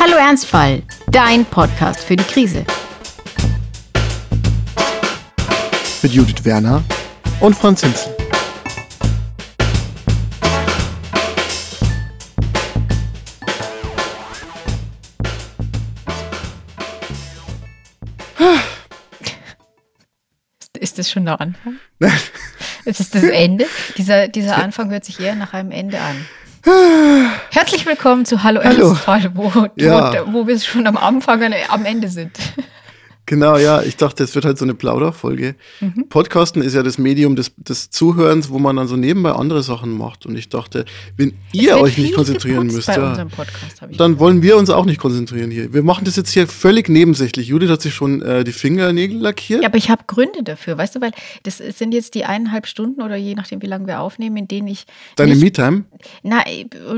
Hallo Ernstfall, dein Podcast für die Krise. Mit Judith Werner und Franz Hinzel. Ist das schon der Anfang? Ist es das Ende? Dieser, dieser Anfang hört sich eher nach einem Ende an. Herzlich willkommen zu Hallo, Hallo. Wo, Ja. wo, wo wir schon am Anfang und am Ende sind. Genau, ja, ich dachte, es wird halt so eine Plauderfolge. Mhm. Podcasten ist ja das Medium des, des Zuhörens, wo man dann so nebenbei andere Sachen macht. Und ich dachte, wenn ihr euch nicht konzentrieren müsst, ja, Podcast, dann wollen wir uns auch nicht konzentrieren hier. Wir machen das jetzt hier völlig nebensächlich. Judith hat sich schon äh, die Fingernägel lackiert. Ja, aber ich habe Gründe dafür, weißt du, weil das sind jetzt die eineinhalb Stunden oder je nachdem, wie lange wir aufnehmen, in denen ich. Deine Me-Time. Na,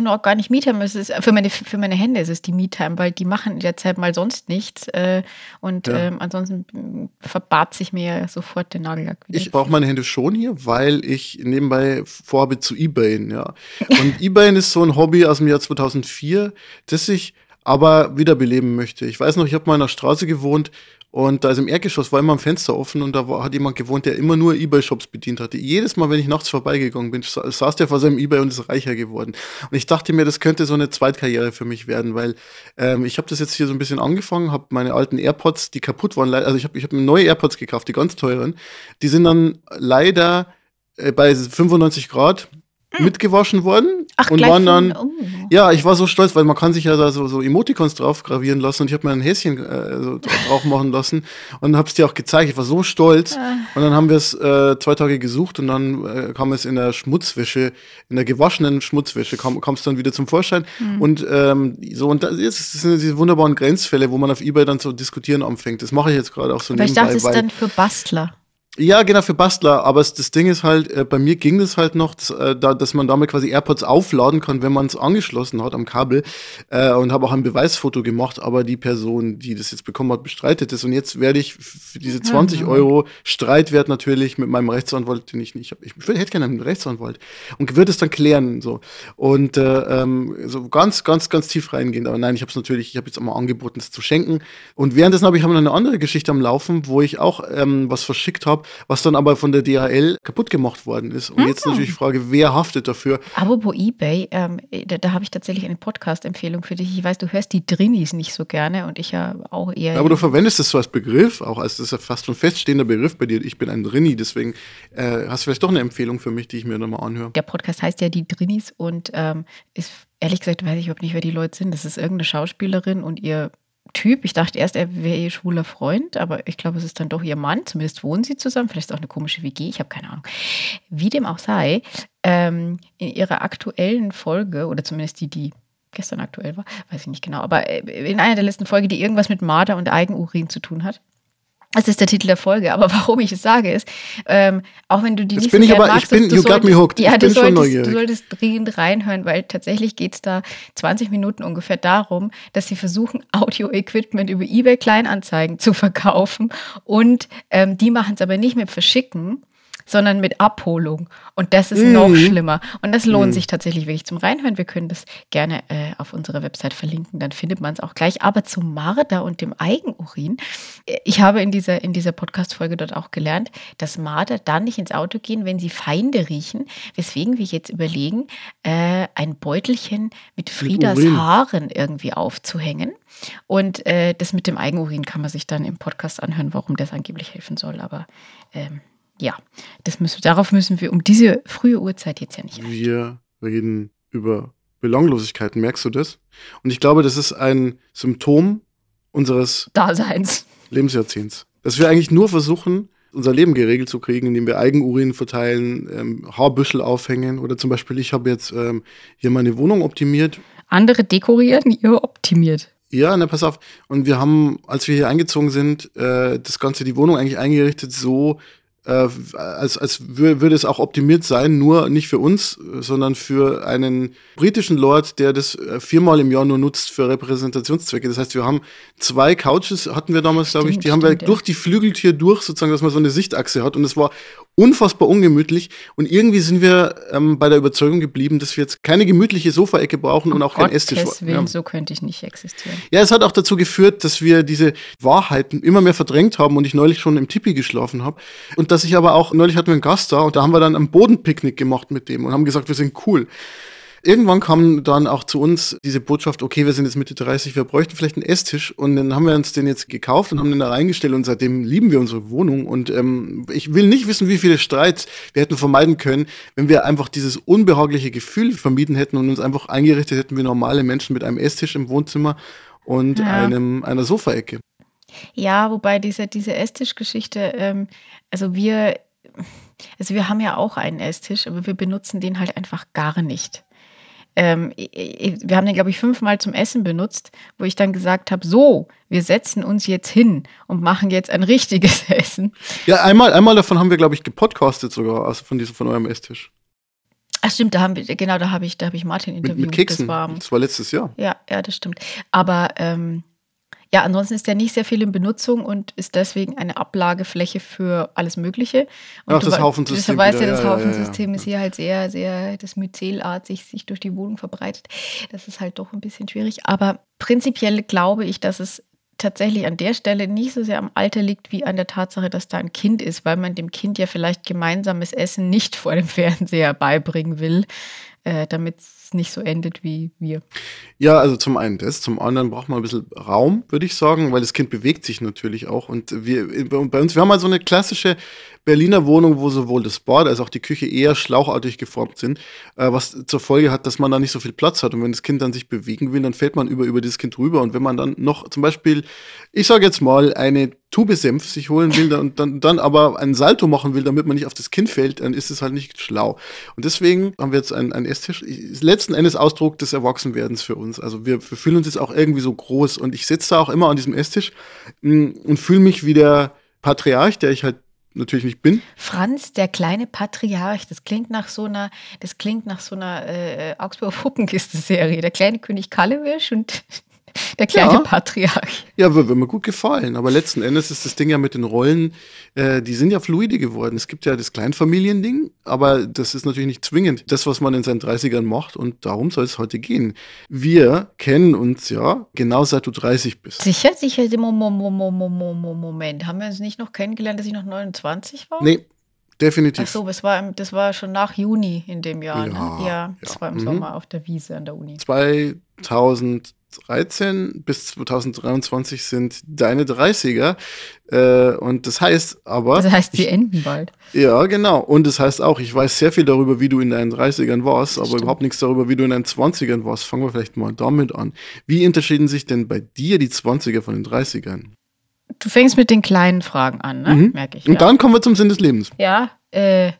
noch gar nicht Me-Time. Es ist für meine, für meine Hände ist es die Me-Time, weil die machen in der Zeit mal sonst nichts. Äh, und Ja. ähm, ansonsten verbat sich mir ja sofort der Nagellack wieder. Ich brauche meine Hände schon hier, weil ich nebenbei vorhabe zu eBayen, ja. Und eBayen ist so ein Hobby aus dem Jahr 2004, das ich aber wiederbeleben möchte. Ich weiß noch, ich habe mal in einer Straße gewohnt und da ist im Erdgeschoss war immer ein Fenster offen und da war, hat jemand gewohnt, der immer nur Ebay-Shops bedient hatte. Jedes Mal, wenn ich nachts vorbeigegangen bin, sa- saß der vor seinem Ebay und ist reicher geworden. Und ich dachte mir, das könnte so eine Zweitkarriere für mich werden, weil ähm, ich habe das jetzt hier so ein bisschen angefangen, habe meine alten AirPods, die kaputt waren, also ich habe ich hab neue AirPods gekauft, die ganz teuren. Die sind dann leider äh, bei 95 Grad mitgewaschen worden Hm. Ach, und waren dann oh. ja, ich war so stolz, weil man kann sich ja da so, so Emoticons drauf gravieren lassen und ich habe mir ein Häschen äh, so drauf machen lassen und habe es dir auch gezeigt. Ich war so stolz Ah. und dann haben wir es äh, zwei Tage gesucht und dann äh, kam es in der Schmutzwäsche, in der gewaschenen Schmutzwäsche kam es dann wieder zum Vorschein Hm. und ähm, so und das, ist- das sind diese wunderbaren Grenzfälle, wo man auf eBay dann so diskutieren anfängt. Das mache ich jetzt gerade auch so Aber ich dachte, es ist dann für Bastler. Ja, genau, für Bastler. Aber das Ding ist halt, äh, bei mir ging das halt noch, dass, äh, da, dass man damit quasi AirPods aufladen kann, wenn man es angeschlossen hat am Kabel. Äh, und habe auch ein Beweisfoto gemacht, aber die Person, die das jetzt bekommen hat, bestreitet es. Und jetzt werde ich für diese 20 Euro Streitwert natürlich mit meinem Rechtsanwalt, den ich nicht habe. Ich hätte gerne einen Rechtsanwalt. Und würde es dann klären. so Und äh, ähm, so ganz, ganz, ganz tief reingehen. Aber nein, ich habe es natürlich, ich habe jetzt auch mal angeboten, es zu schenken. Und währenddessen habe ich hab noch eine andere Geschichte am Laufen, wo ich auch ähm, was verschickt habe, was dann aber von der DHL kaputt gemacht worden ist. Und jetzt natürlich die Frage, wer haftet dafür? Apropos Ebay, ähm, da, da habe ich tatsächlich eine Podcast-Empfehlung für dich. Ich weiß, du hörst die Drinis nicht so gerne und ich ja auch eher. Aber du verwendest es so als Begriff, auch als das ist ja fast schon feststehender Begriff bei dir. Ich bin ein Drini, deswegen äh, hast du vielleicht doch eine Empfehlung für mich, die ich mir nochmal anhöre. der Podcast heißt ja die Drinis und ähm, ist ehrlich gesagt, weiß ich überhaupt nicht, wer die Leute sind. Das ist irgendeine Schauspielerin und ihr Typ. Ich dachte erst, er wäre ihr schwuler Freund, aber ich glaube, es ist dann doch ihr Mann. Zumindest wohnen sie zusammen. Vielleicht auch eine komische WG. Ich habe keine Ahnung. Wie dem auch sei, ähm, in ihrer aktuellen Folge, oder zumindest die, die gestern aktuell war, weiß ich nicht genau, aber äh, in einer der letzten Folge, die irgendwas mit Marder und Eigenurin zu tun hat. Das ist der Titel der Folge. Aber warum ich es sage, ist, ähm, auch wenn du die Jetzt nicht bin so ich aber- ich magst, bin- du you got me solltest- hooked. Ja, Ich du solltest, du solltest dringend reinhören, weil tatsächlich geht es da 20 Minuten ungefähr darum, dass sie versuchen, Audio-Equipment über eBay Kleinanzeigen zu verkaufen. Und ähm, die machen es aber nicht mit Verschicken, sondern mit Abholung. Und das ist noch schlimmer. Und das lohnt sich tatsächlich wirklich zum Reinhören. Wir können das gerne äh, auf unserer Website verlinken, dann findet man es auch gleich. Aber zum Marder und dem Eigenurin. äh, Ich habe in dieser, in dieser Podcast-Folge dort auch gelernt, dass Marder dann nicht ins Auto gehen, wenn sie Feinde riechen. Weswegen wir jetzt überlegen, äh, ein Beutelchen mit Friedas Urin. Haaren irgendwie aufzuhängen. Und äh, das mit dem Eigenurin kann man sich dann im Podcast anhören, warum das angeblich helfen soll. Aber ähm, ja, das müssen, darauf müssen wir um diese frühe Uhrzeit jetzt ja nicht. Wir reden über Belanglosigkeiten, merkst du das? Und ich glaube, das ist ein Symptom unseres Daseins. Lebensjahrzehnts. Dass wir eigentlich nur versuchen, unser Leben geregelt zu kriegen, indem wir Eigenurin verteilen, ähm, Haarbüschel aufhängen oder zum Beispiel, ich habe jetzt ähm, hier meine Wohnung optimiert. Andere dekorieren, ihr optimiert. Ja, na pass auf. Und wir haben, als wir hier eingezogen sind, äh, das Ganze, die Wohnung eigentlich eingerichtet so, äh, als, als wür würde es auch optimiert sein, nur nicht für uns, sondern für einen britischen Lord, der das äh, viermal im Jahr nur nutzt für Repräsentationszwecke. Das heißt, wir haben zwei Couches, hatten wir damals, glaube ich, Stimmt, die haben wir stimmt, ja. durch die Flügeltür durch, sozusagen, dass man so eine Sichtachse hat. Und es war unfassbar ungemütlich. Und irgendwie sind wir ähm, bei der Überzeugung geblieben, dass wir jetzt keine gemütliche Sofaecke brauchen und auch keinen Esstisch. Willen, ja. so könnte ich nicht existieren. Ja, es hat auch dazu geführt, dass wir diese Wahrheiten immer mehr verdrängt haben und ich neulich schon im Tipi geschlafen habe. Und dass ich aber auch, neulich hatten wir einen Gast da und da haben wir dann am Bodenpicknick gemacht mit dem und haben gesagt, wir sind cool. Irgendwann kam dann auch zu uns diese Botschaft, okay, wir sind jetzt Mitte 30, wir bräuchten vielleicht einen Esstisch und dann haben wir uns den jetzt gekauft und haben den da reingestellt und seitdem lieben wir unsere Wohnung und ähm, ich will nicht wissen, wie viele Streits wir hätten vermeiden können, wenn wir einfach dieses unbehagliche Gefühl vermieden hätten und uns einfach eingerichtet hätten wie normale Menschen mit einem Esstisch im Wohnzimmer und ja. einem, einer Sofaecke. Ja, wobei diese, diese Esstischgeschichte, ähm, also wir, also wir haben ja auch einen Esstisch, aber wir benutzen den halt einfach gar nicht ähm, wir haben den, glaube ich, fünfmal zum Essen benutzt, wo ich dann gesagt habe, so, wir setzen uns jetzt hin und machen jetzt ein richtiges Essen. Ja, einmal, einmal davon haben wir, glaube ich, gepodcastet sogar, also von diesem, von eurem Esstisch. Ach stimmt, da haben wir, genau, da habe ich, da habe ich Martin interviewt. Mit, mit Keksen. Das war, das war letztes Jahr. Ja, ja, das stimmt. Aber ähm, ja, ansonsten ist der nicht sehr viel in Benutzung und ist deswegen eine Ablagefläche für alles Mögliche. Und Ach, das Haufensystem. Du weißt ja, das ja, Haufensystem ja, ja, ist hier halt sehr, sehr, das Myzelartig sich durch die Wohnung verbreitet. Das ist halt doch ein bisschen schwierig. Aber prinzipiell glaube ich, dass es tatsächlich an der Stelle nicht so sehr am Alter liegt, wie an der Tatsache, dass da ein Kind ist, weil man dem Kind ja vielleicht gemeinsames Essen nicht vor dem Fernseher beibringen will, äh, damit nicht so endet wie wir. Ja, also zum einen das, zum anderen braucht man ein bisschen Raum, würde ich sagen, weil das Kind bewegt sich natürlich auch. Und wir bei uns, wir haben halt so eine klassische Berliner Wohnung, wo sowohl das Bad als auch die Küche eher schlauchartig geformt sind, äh, was zur Folge hat, dass man da nicht so viel Platz hat. Und wenn das Kind dann sich bewegen will, dann fällt man über, über dieses Kind rüber. Und wenn man dann noch zum Beispiel, ich sage jetzt mal, eine Tube Senf sich holen will und dann, dann aber einen Salto machen will, damit man nicht auf das Kind fällt, dann ist es halt nicht schlau. Und deswegen haben wir jetzt einen, einen Esstisch. Letzten Endes Ausdruck des Erwachsenwerdens für uns. Also wir, wir fühlen uns jetzt auch irgendwie so groß. Und ich sitze da auch immer an diesem Esstisch mh, mm, und fühle mich wie der Patriarch, der ich halt natürlich nicht bin. Franz, der kleine Patriarch, das klingt nach so einer, das klingt nach so einer äh, Augsburger Puppenkiste-Serie. Der kleine König Kallewisch und der kleine ja. Patriarch. Ja, würde mir gut gefallen. Aber letzten Endes ist das Ding ja mit den Rollen, äh, die sind ja fluide geworden. Es gibt ja das Kleinfamiliending, aber das ist natürlich nicht zwingend das, was man in seinen 30ern macht. Und darum soll es heute gehen. Wir kennen uns ja genau seit du 30 bist. Sicher, sicher. Moment, haben wir uns nicht noch kennengelernt, dass ich noch 29 war? Nee. Definitiv. Ach so, das war, das war schon nach Juni in dem Jahr. Ja, ne? ja das ja. war im mhm. Sommer auf der Wiese an der Uni. 2000 2013 bis 2023 sind deine 30er. Äh, und das heißt aber. Das heißt, sie enden bald. Ja, genau. Und das heißt auch, ich weiß sehr viel darüber, wie du in deinen 30ern warst, aber Stimmt. überhaupt nichts darüber, wie du in deinen 20ern warst. Fangen wir vielleicht mal damit an. Wie unterschieden sich denn bei dir die 20er von den 30ern? Du fängst mit den kleinen Fragen an, ne? Mhm. Merke ich. Und ja. dann kommen wir zum Sinn des Lebens. Ja, äh,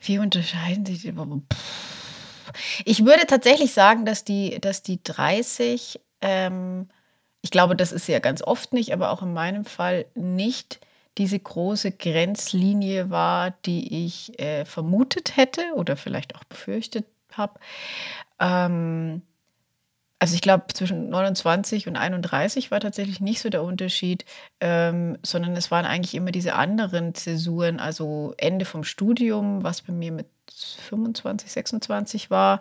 wie unterscheiden sich die? Ich würde tatsächlich sagen, dass die, dass die 30, ähm, ich glaube, das ist ja ganz oft nicht, aber auch in meinem Fall nicht diese große Grenzlinie war, die ich äh, vermutet hätte oder vielleicht auch befürchtet habe. Ähm, also ich glaube, zwischen 29 und 31 war tatsächlich nicht so der Unterschied, ähm, sondern es waren eigentlich immer diese anderen Zäsuren, also Ende vom Studium, was bei mir mit 25, 26 war,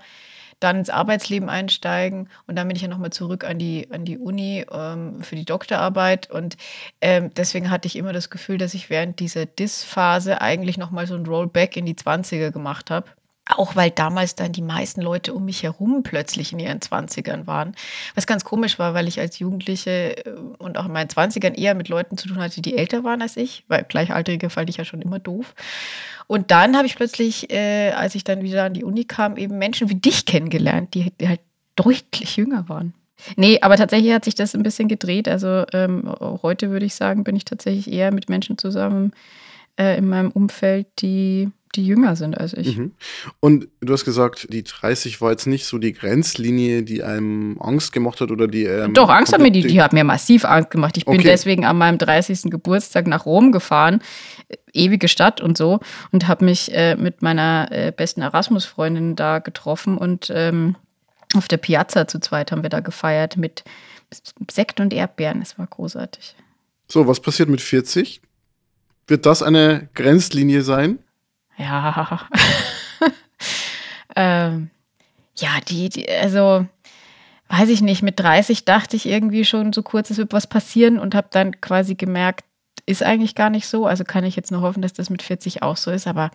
dann ins Arbeitsleben einsteigen und dann bin ich ja nochmal zurück an die, an die Uni ähm, für die Doktorarbeit und ähm, deswegen hatte ich immer das Gefühl, dass ich während dieser Dis-Phase eigentlich nochmal so ein Rollback in die 20er gemacht habe. Auch weil damals dann die meisten Leute um mich herum plötzlich in ihren 20ern waren. Was ganz komisch war, weil ich als Jugendliche äh, und auch in meinen 20ern eher mit Leuten zu tun hatte, die älter waren als ich, weil Gleichaltrige fand ich ja schon immer doof. Und dann habe ich plötzlich, äh, als ich dann wieder an die Uni kam, eben Menschen wie dich kennengelernt, die, halt deutlich jünger waren. Nee, aber tatsächlich hat sich das ein bisschen gedreht. Also ähm, heute würde ich sagen, bin ich tatsächlich eher mit Menschen zusammen äh, in meinem Umfeld, die die jünger sind als ich. Mhm. Und du hast gesagt, die 30 war jetzt nicht so die Grenzlinie, die einem Angst gemacht hat oder die. Ähm, Doch, Angst hat mir die, die hat mir massiv Angst gemacht. Ich bin okay. deswegen an meinem 30. Geburtstag nach Rom gefahren, ewige Stadt und so, und habe mich äh, mit meiner äh, besten Erasmus-Freundin da getroffen und ähm, auf der Piazza zu zweit haben wir da gefeiert mit Sekt und Erdbeeren. Es war großartig. So, was passiert mit 40? Wird das eine Grenzlinie sein? Ja. ähm, ja, die, die, also weiß ich nicht, mit 30 dachte ich irgendwie schon so kurz, es wird was passieren und habe dann quasi gemerkt, ist eigentlich gar nicht so. Also kann ich jetzt nur hoffen, dass das mit 40 auch so ist. Aber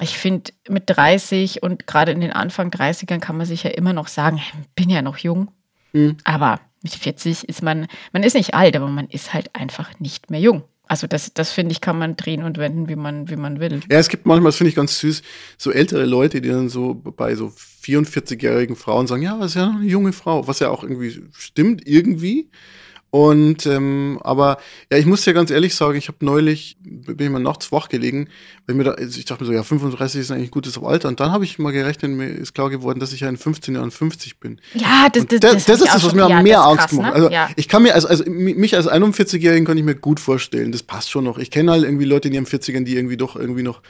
ich finde, mit 30 und gerade in den Anfang 30ern kann man sich ja immer noch sagen, bin ja noch jung. Mhm. Aber mit 40 ist man, man ist nicht alt, aber man ist halt einfach nicht mehr jung. Also das, das finde ich, kann man drehen und wenden, wie man, wie man will. Ja, es gibt manchmal, das finde ich ganz süß, so ältere Leute, die dann so bei so 44-jährigen Frauen sagen, ja, das ist ja noch eine junge Frau, was ja auch irgendwie stimmt, irgendwie. Und ähm, aber ja, ich muss ja ganz ehrlich sagen, ich habe neulich, bin ich mal nachts wach gelegen, weil mir da, also ich dachte mir so, ja, 35 ist eigentlich ein gutes Alter. Und dann habe ich mal gerechnet, mir ist klar geworden, dass ich ja in 15 Jahren 50 bin. Ja, das, das, das, das, das ist das, was mir am mehr Angst macht. Ne? Also ja. ich kann mir, also, also mich als 41-Jährigen kann ich mir gut vorstellen, das passt schon noch. Ich kenne halt irgendwie Leute in ihren 40ern, die irgendwie doch irgendwie noch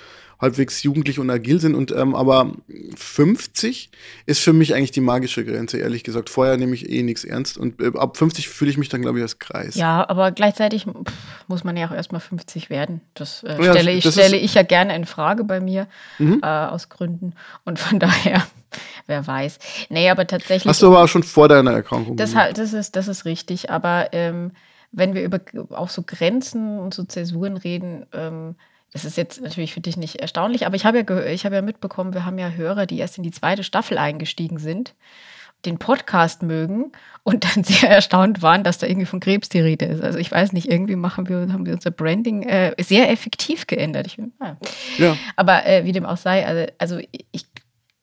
halbwegs jugendlich und agil sind. Und ähm, aber 50 ist für mich eigentlich die magische Grenze, ehrlich gesagt. Vorher nehme ich eh nichts ernst. Und äh, ab 50 fühle ich mich dann, glaube ich, als Kreis. Ja, aber gleichzeitig pff, muss man ja auch erstmal 50 werden. Das äh, ja, stelle, ich, das stelle ich ja gerne in Frage bei mir, mhm. äh, aus Gründen. Und von daher. Wer weiß. Nee, aber tatsächlich. Hast du aber auch schon vor deiner Erkrankung. Das, das, ist, das ist richtig. Aber ähm, wenn wir über auch so Grenzen und so Zäsuren reden, ähm, das ist jetzt natürlich für dich nicht erstaunlich, aber ich habe ja, ich habe ja mitbekommen, wir haben ja Hörer, die erst in die zweite Staffel eingestiegen sind, den Podcast mögen und dann sehr erstaunt waren, dass da irgendwie von Krebs die Rede ist. Also ich weiß nicht, irgendwie machen wir, haben wir unser Branding äh, sehr effektiv geändert. Ich, ah. ja. Aber äh, wie dem auch sei, also, also ich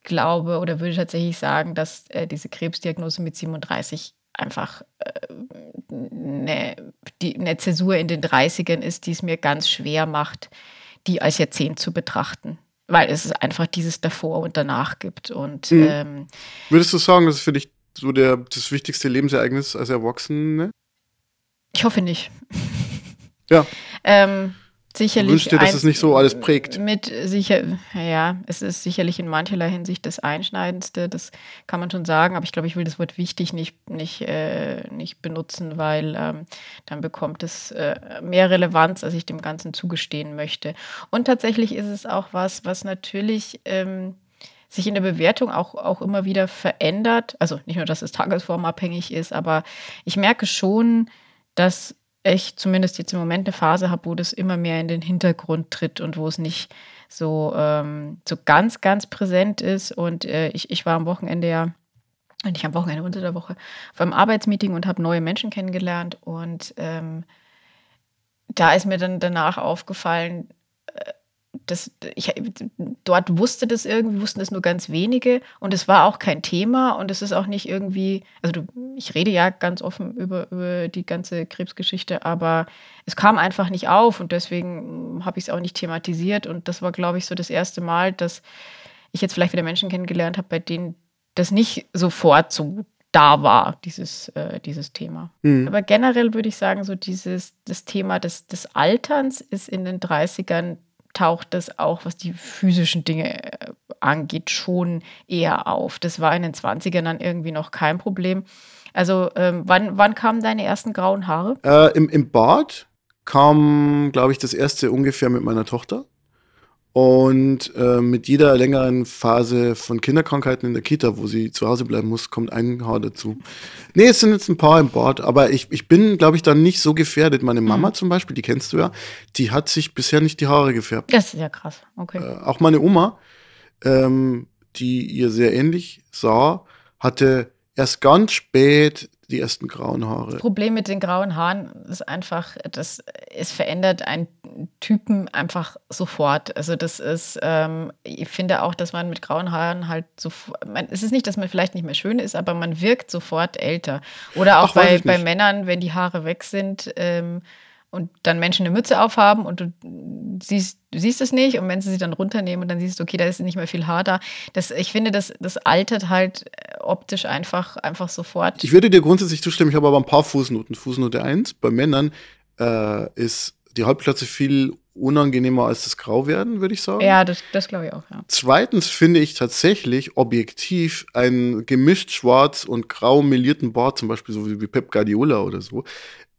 glaube oder würde tatsächlich sagen, dass äh, diese Krebsdiagnose mit 37 einfach eine, äh, die, eine Zäsur in den 30ern ist, die es mir ganz schwer macht, die als Jahrzehnt zu betrachten. Weil es einfach dieses davor und danach gibt. Und, mhm. ähm, Würdest du sagen, das ist für dich so der, das wichtigste Lebensereignis als Erwachsene? Ich hoffe nicht. Ja. ähm, sicherlich. Du wünschst dir, dass ein, es nicht so alles prägt. Mit sicher, ja, es ist sicherlich in mancherlei Hinsicht das Einschneidendste, das kann man schon sagen, aber ich glaube, ich will das Wort wichtig nicht, nicht, äh, nicht benutzen, weil ähm, dann bekommt es äh, mehr Relevanz, als ich dem Ganzen zugestehen möchte. Und tatsächlich ist es auch was, was natürlich ähm, sich in der Bewertung auch, auch immer wieder verändert. Also nicht nur, dass es tagesformabhängig ist, aber ich merke schon, dass ich zumindest jetzt im Moment eine Phase habe, wo das immer mehr in den Hintergrund tritt und wo es nicht so, ähm, so ganz, ganz präsent ist. Und äh, ich, ich war am Wochenende ja, nicht am Wochenende, unter der Woche, einem Arbeitsmeeting und habe neue Menschen kennengelernt. Und ähm, da ist mir dann danach aufgefallen, äh, das, ich, dort wusste das irgendwie, wussten das nur ganz wenige und es war auch kein Thema und es ist auch nicht irgendwie, also du, ich rede ja ganz offen über, über die ganze Krebsgeschichte, aber es kam einfach nicht auf und deswegen habe ich es auch nicht thematisiert und das war, glaube ich, so das erste Mal, dass ich jetzt vielleicht wieder Menschen kennengelernt habe, bei denen das nicht sofort so da war, dieses, äh, dieses Thema. Mhm. Aber generell würde ich sagen, so dieses, das Thema des, des Alterns ist in den 30ern taucht das auch, was die physischen Dinge äh, angeht, schon eher auf. Das war in den 20ern dann irgendwie noch kein Problem. Also ähm, wann, wann kamen deine ersten grauen Haare? Äh, im, Im Bad kam, glaube ich, das erste ungefähr mit meiner Tochter. Und äh, mit jeder längeren Phase von Kinderkrankheiten in der Kita, wo sie zu Hause bleiben muss, kommt ein Haar dazu. Nee, es sind jetzt ein paar im Bord, aber ich, ich bin, glaube ich, dann nicht so gefährdet. Meine mhm. Mama zum Beispiel, die kennst du ja, die hat sich bisher nicht die Haare gefärbt. Das ist ja krass, okay. Äh, auch meine Oma, ähm, die ihr sehr ähnlich sah, hatte erst ganz spät die ersten grauen Haare. Das Problem mit den grauen Haaren ist einfach, dass es verändert einen Typen einfach sofort. Also das ist, ähm, ich finde auch, dass man mit grauen Haaren halt so, man, es ist nicht, dass man vielleicht nicht mehr schön ist, aber man wirkt sofort älter. Oder auch Ach, bei, bei Männern, wenn die Haare weg sind, ähm, und dann Menschen eine Mütze aufhaben und du siehst, du siehst es nicht und wenn sie sie dann runternehmen und dann siehst du, okay, da ist nicht mehr viel Haar da. Das, ich finde, das, das altert halt äh, optisch einfach, einfach sofort. Ich würde dir grundsätzlich zustimmen, ich habe aber ein paar Fußnoten. Fußnote 1, bei Männern äh, ist die Halbplatze viel unangenehmer als das Grauwerden, würde ich sagen. Ja, das, das glaube ich auch, ja. Zweitens finde ich tatsächlich objektiv einen gemischt schwarz und grau melierten Bart, zum Beispiel so wie Pep Guardiola oder so,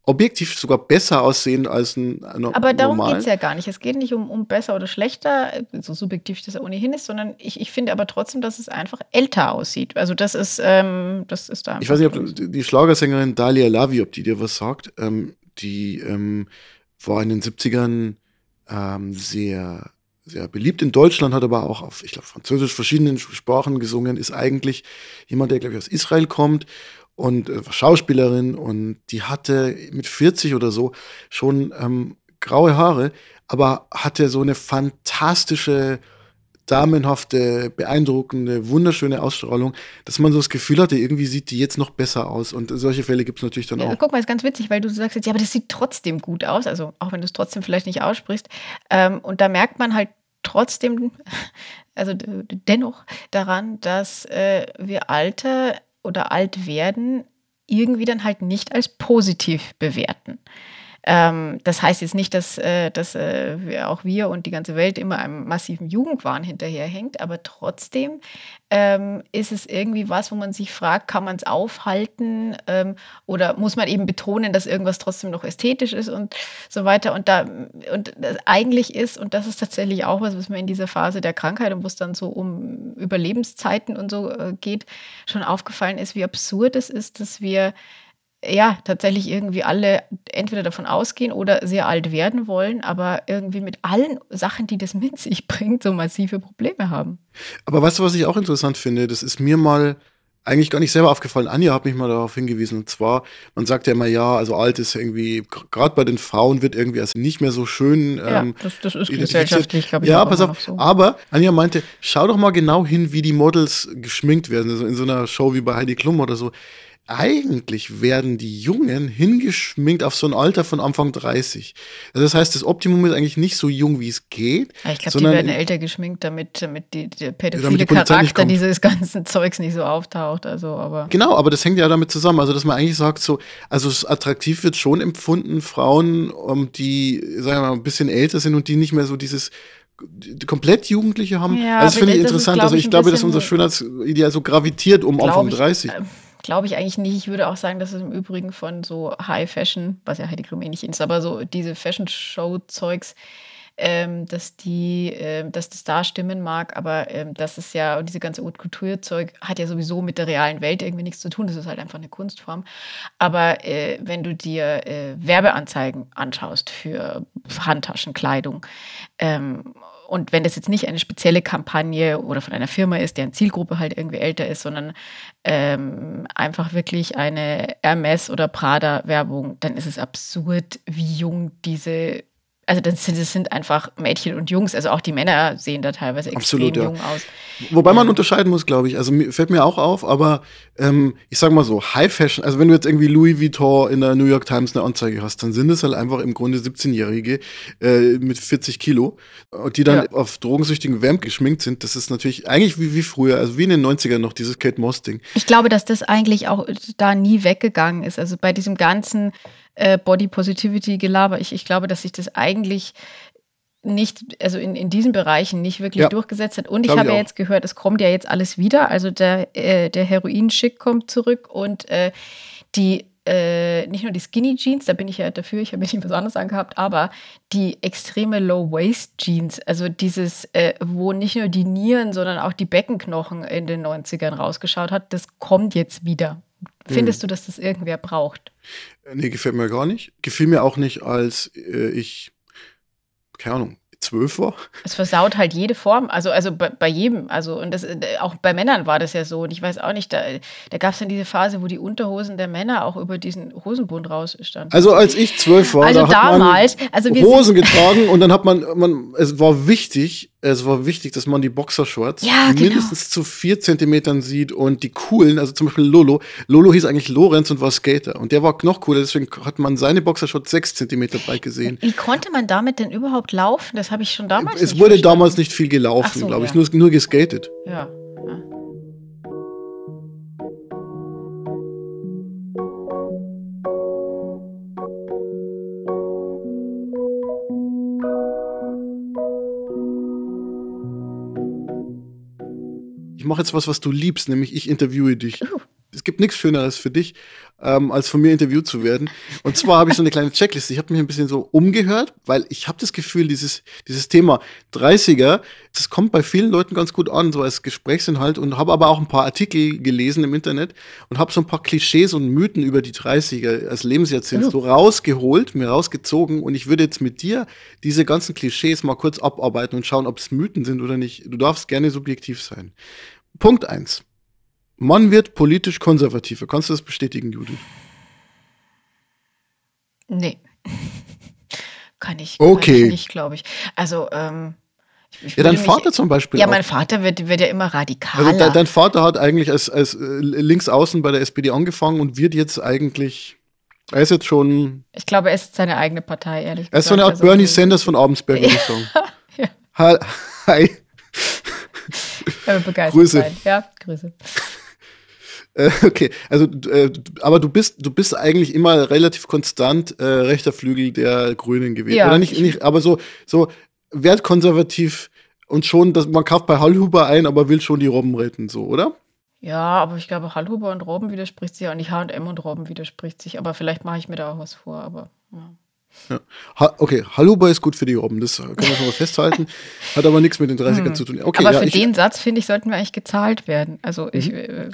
objektiv sogar besser aussehen als ein, ein Aber darum geht es ja gar nicht. Es geht nicht um, um besser oder schlechter, so subjektiv das ja ohnehin ist, sondern ich, ich finde aber trotzdem, dass es einfach älter aussieht. Also das ist, ähm, das ist da. Ich weiß nicht, ob die Schlagersängerin Dalia Lavi, ob die dir was sagt. Ähm, die ähm, war in den 70ern ähm, sehr sehr beliebt in Deutschland, hat aber auch auf, ich glaube, Französisch verschiedenen Sprachen gesungen, ist eigentlich jemand, der, glaube ich, aus Israel kommt und äh, Schauspielerin und die hatte mit 40 oder so schon ähm, graue Haare, aber hatte so eine fantastische, damenhafte, beeindruckende, wunderschöne Ausstrahlung, dass man so das Gefühl hatte, irgendwie sieht die jetzt noch besser aus. Und solche Fälle gibt es natürlich dann ja, auch. Guck mal, ist ganz witzig, weil du sagst jetzt, ja, aber das sieht trotzdem gut aus, also auch wenn du es trotzdem vielleicht nicht aussprichst. Ähm, und da merkt man halt trotzdem, also dennoch daran, dass äh, wir Alter oder alt werden irgendwie dann halt nicht als positiv bewerten. Ähm, das heißt jetzt nicht, dass, äh, dass äh, wir, auch wir und die ganze Welt immer einem massiven Jugendwahn hinterherhängt, aber trotzdem ähm, ist es irgendwie was, wo man sich fragt, kann man es aufhalten ähm, oder muss man eben betonen, dass irgendwas trotzdem noch ästhetisch ist und so weiter. Und da und das eigentlich ist, und das ist tatsächlich auch was, was mir in dieser Phase der Krankheit und wo es dann so um Überlebenszeiten und so äh, geht, schon aufgefallen ist, wie absurd es ist, dass wir ja, tatsächlich irgendwie alle entweder davon ausgehen oder sehr alt werden wollen, aber irgendwie mit allen Sachen, die das mit sich bringt, so massive Probleme haben. Aber weißt du, was ich auch interessant finde? Das ist mir mal eigentlich gar nicht selber aufgefallen. Anja hat mich mal darauf hingewiesen. Und zwar, man sagt ja immer, ja, also alt ist irgendwie, gerade bei den Frauen wird irgendwie also nicht mehr so schön. Ja, ähm, das, das ist gesellschaftlich, glaube ich. Ja, pass auf. So. Aber Anja meinte, schau doch mal genau hin, wie die Models geschminkt werden. Also in so einer Show wie bei Heidi Klum oder so eigentlich werden die Jungen hingeschminkt auf so ein Alter von Anfang 30. Also das heißt, das Optimum ist eigentlich nicht so jung, wie es geht. Ja, ich glaube, die werden älter geschminkt, damit, damit die, der pädophile die Charakter dieses ganzen Zeugs nicht so auftaucht. Also, aber genau, aber das hängt ja damit zusammen. Also, dass man eigentlich sagt, so, also attraktiv wird schon empfunden, Frauen, um, die, sagen wir mal, ein bisschen älter sind und die nicht mehr so dieses komplett Jugendliche haben. Ja, also das finde ich interessant. Ist, also ich glaube, dass unser Schönheitsideal so gravitiert um Anfang 30. Ich, äh, Glaube ich eigentlich nicht. Ich würde auch sagen, dass es im Übrigen von so High Fashion, was ja Heidi Klum eh nicht ist, aber so diese Fashion-Show-Zeugs, ähm, dass die, äh, dass das da stimmen mag, aber ähm, das ist ja, diese ganze Haute Couture-Zeug hat ja sowieso mit der realen Welt irgendwie nichts zu tun. Das ist halt einfach eine Kunstform. Aber äh, wenn du dir äh, Werbeanzeigen anschaust für Handtaschenkleidung ähm, und wenn das jetzt nicht eine spezielle Kampagne oder von einer Firma ist, deren Zielgruppe halt irgendwie älter ist, sondern ähm, einfach wirklich eine Hermes oder Prada-Werbung, dann ist es absurd, wie jung diese also das sind, das sind, einfach Mädchen und Jungs, also auch die Männer sehen da teilweise extrem Absolut, ja. jung aus. Wobei man unterscheiden muss, glaube ich. Also fällt mir auch auf, aber ähm, ich sag mal so, High Fashion, also wenn du jetzt irgendwie Louis Vuitton in der New York Times eine Anzeige hast, dann sind es halt einfach im Grunde 17-Jährige äh, mit 40 Kilo, die dann ja. auf drogensüchtigen Vamp geschminkt sind. Das ist natürlich eigentlich wie, wie früher, also wie in den 90ern noch, dieses Kate Moss-Ding. Ich glaube, dass das eigentlich auch da nie weggegangen ist. Also bei diesem ganzen äh, Body Positivity Gelaber. Ich, ich glaube, dass sich das eigentlich nicht, also in, in diesen Bereichen nicht wirklich ja. durchgesetzt hat. Und ich habe ja jetzt gehört, es kommt ja jetzt alles wieder. Also der, äh, der Heroin-Schick kommt zurück und äh, die äh, nicht nur die Skinny Jeans, da bin ich ja dafür, ich habe mich nicht besonders angehabt, aber die extreme Low-Waist-Jeans, also dieses, äh, wo nicht nur die Nieren, sondern auch die Beckenknochen in den 90ern rausgeschaut hat, das kommt jetzt wieder. Findest hm. du, dass das irgendwer braucht? Nee, gefällt mir gar nicht. Gefiel mir auch nicht, als äh, ich, keine Ahnung, zwölf war. Es versaut halt jede Form, also, also bei, bei jedem. Also, und das, äh, auch bei Männern war das ja so. Und ich weiß auch nicht, da, da gab es dann diese Phase, wo die Unterhosen der Männer auch über diesen Hosenbund rausstanden. Also als ich zwölf war, also da damals, also Hosen getragen und dann hat man, man, es war wichtig, es war wichtig, dass man die Boxershorts ja, genau. mindestens zu vier Zentimetern sieht und die coolen, also zum Beispiel Lolo. Lolo hieß eigentlich Lorenz und war Skater und der war noch cooler, deswegen hat man seine Boxershorts sechs Zentimeter breit gesehen. Wie konnte man damit denn überhaupt laufen? Das habe ich schon damals Es wurde verstanden. damals nicht viel gelaufen, so, glaube ich, ja. nur, nur geskatet. Ja. Mache jetzt was, was du liebst, nämlich ich interviewe dich. Uh. es gibt nichts Schöneres für dich, ähm, als von mir interviewt zu werden. Und zwar habe ich so eine kleine Checkliste. Ich habe mich ein bisschen so umgehört, weil ich habe das Gefühl, dieses, dieses Thema 30er, das kommt bei vielen Leuten ganz gut an, so als Gesprächsinhalt und habe aber auch ein paar Artikel gelesen im Internet und habe so ein paar Klischees und Mythen über die 30er als Lebensjahrzehnt ja. so rausgeholt, mir rausgezogen und ich würde jetzt mit dir diese ganzen Klischees mal kurz abarbeiten und schauen, ob es Mythen sind oder nicht. Du darfst gerne subjektiv sein. Punkt eins. Man wird politisch konservativer. Kannst du das bestätigen, Judith? Nee. kann ich, okay. Kann ich nicht, glaube ich. Also, ähm, ja, dein Vater zum Beispiel. Ja, auch. mein Vater wird, wird ja immer radikaler. Also de, dein Vater hat eigentlich als, als äh, linksaußen bei der SPD angefangen und wird jetzt eigentlich. Er ist jetzt schon. Ich glaube, er ist seine eigene Partei, ehrlich gesagt. Er ist so eine Art also, Bernie Sanders von Abensberg, würde ich sagen. ja. Hi. Ich begeistert Grüße. Sein. Ja, Grüße. Äh, okay, also äh, aber du bist du bist eigentlich immer relativ konstant äh, rechter Flügel der Grünen gewesen, ja, oder nicht, nicht? Aber so so wertkonservativ und schon, dass man kauft bei Hallhuber ein, aber will schon die Robben retten, so, oder? Ja, aber ich glaube, Hallhuber und Robben widerspricht sich auch nicht. H&M und Robben widerspricht sich, aber vielleicht mache ich mir da auch was vor, aber ja. Ja. Ha okay, Haluba ist gut für die Robben, das können wir schon mal festhalten. Hat aber nichts mit den 30ern hm. zu tun. Okay, aber ja, für den Satz, finde ich, sollten wir eigentlich gezahlt werden. Also ich, mhm. äh,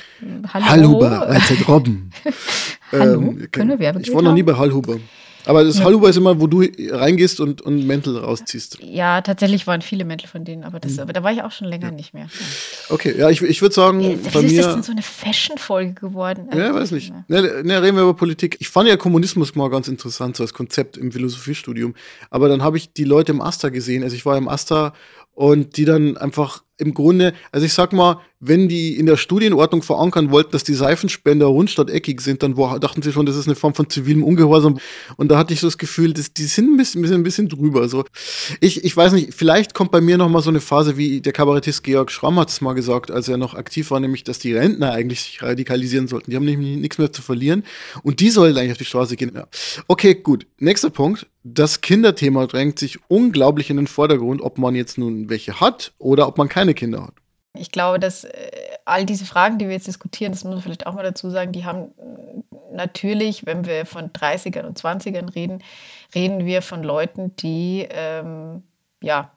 Hallo. Haluba, als Robben. Hallo, ähm, können wir Ich war noch nie bei Hallhuber. Aber das. Halluba ist immer, wo du reingehst und, und Mäntel rausziehst. Ja, tatsächlich waren viele Mäntel von denen, aber, das, mhm. aber da war ich auch schon länger ja. nicht mehr. Ja. Okay, ja, ich, ich würde sagen, bei ist mir. das denn so eine Fashion-Folge geworden? Also, ja, weiß nicht. Ne, ne, reden wir über Politik. Ich fand ja Kommunismus mal ganz interessant, so als Konzept im Philosophiestudium. Aber dann habe ich die Leute im Asta gesehen. Also ich war im Asta und die dann einfach im Grunde, also ich sag mal, wenn die in der Studienordnung verankern wollten, dass die Seifenspender rund statt eckig sind, dann dachten sie schon, das ist eine Form von zivilem Ungehorsam. Und da hatte ich so das Gefühl, dass die sind ein bisschen, ein bisschen drüber. So. Ich, ich weiß nicht, vielleicht kommt bei mir noch mal so eine Phase, wie der Kabarettist Georg Schramm hat es mal gesagt, als er noch aktiv war, nämlich, dass die Rentner eigentlich sich radikalisieren sollten. Die haben nämlich nichts mehr zu verlieren. Und die sollen eigentlich auf die Straße gehen. Ja. Okay, gut. Nächster Punkt. Das Kinderthema drängt sich unglaublich in den Vordergrund, ob man jetzt nun welche hat oder ob man keine Kinder hat. Ich glaube, dass äh, all diese Fragen, die wir jetzt diskutieren, das muss man vielleicht auch mal dazu sagen, die haben äh, natürlich, wenn wir von 30ern und 20ern reden, reden wir von Leuten, die ähm, ja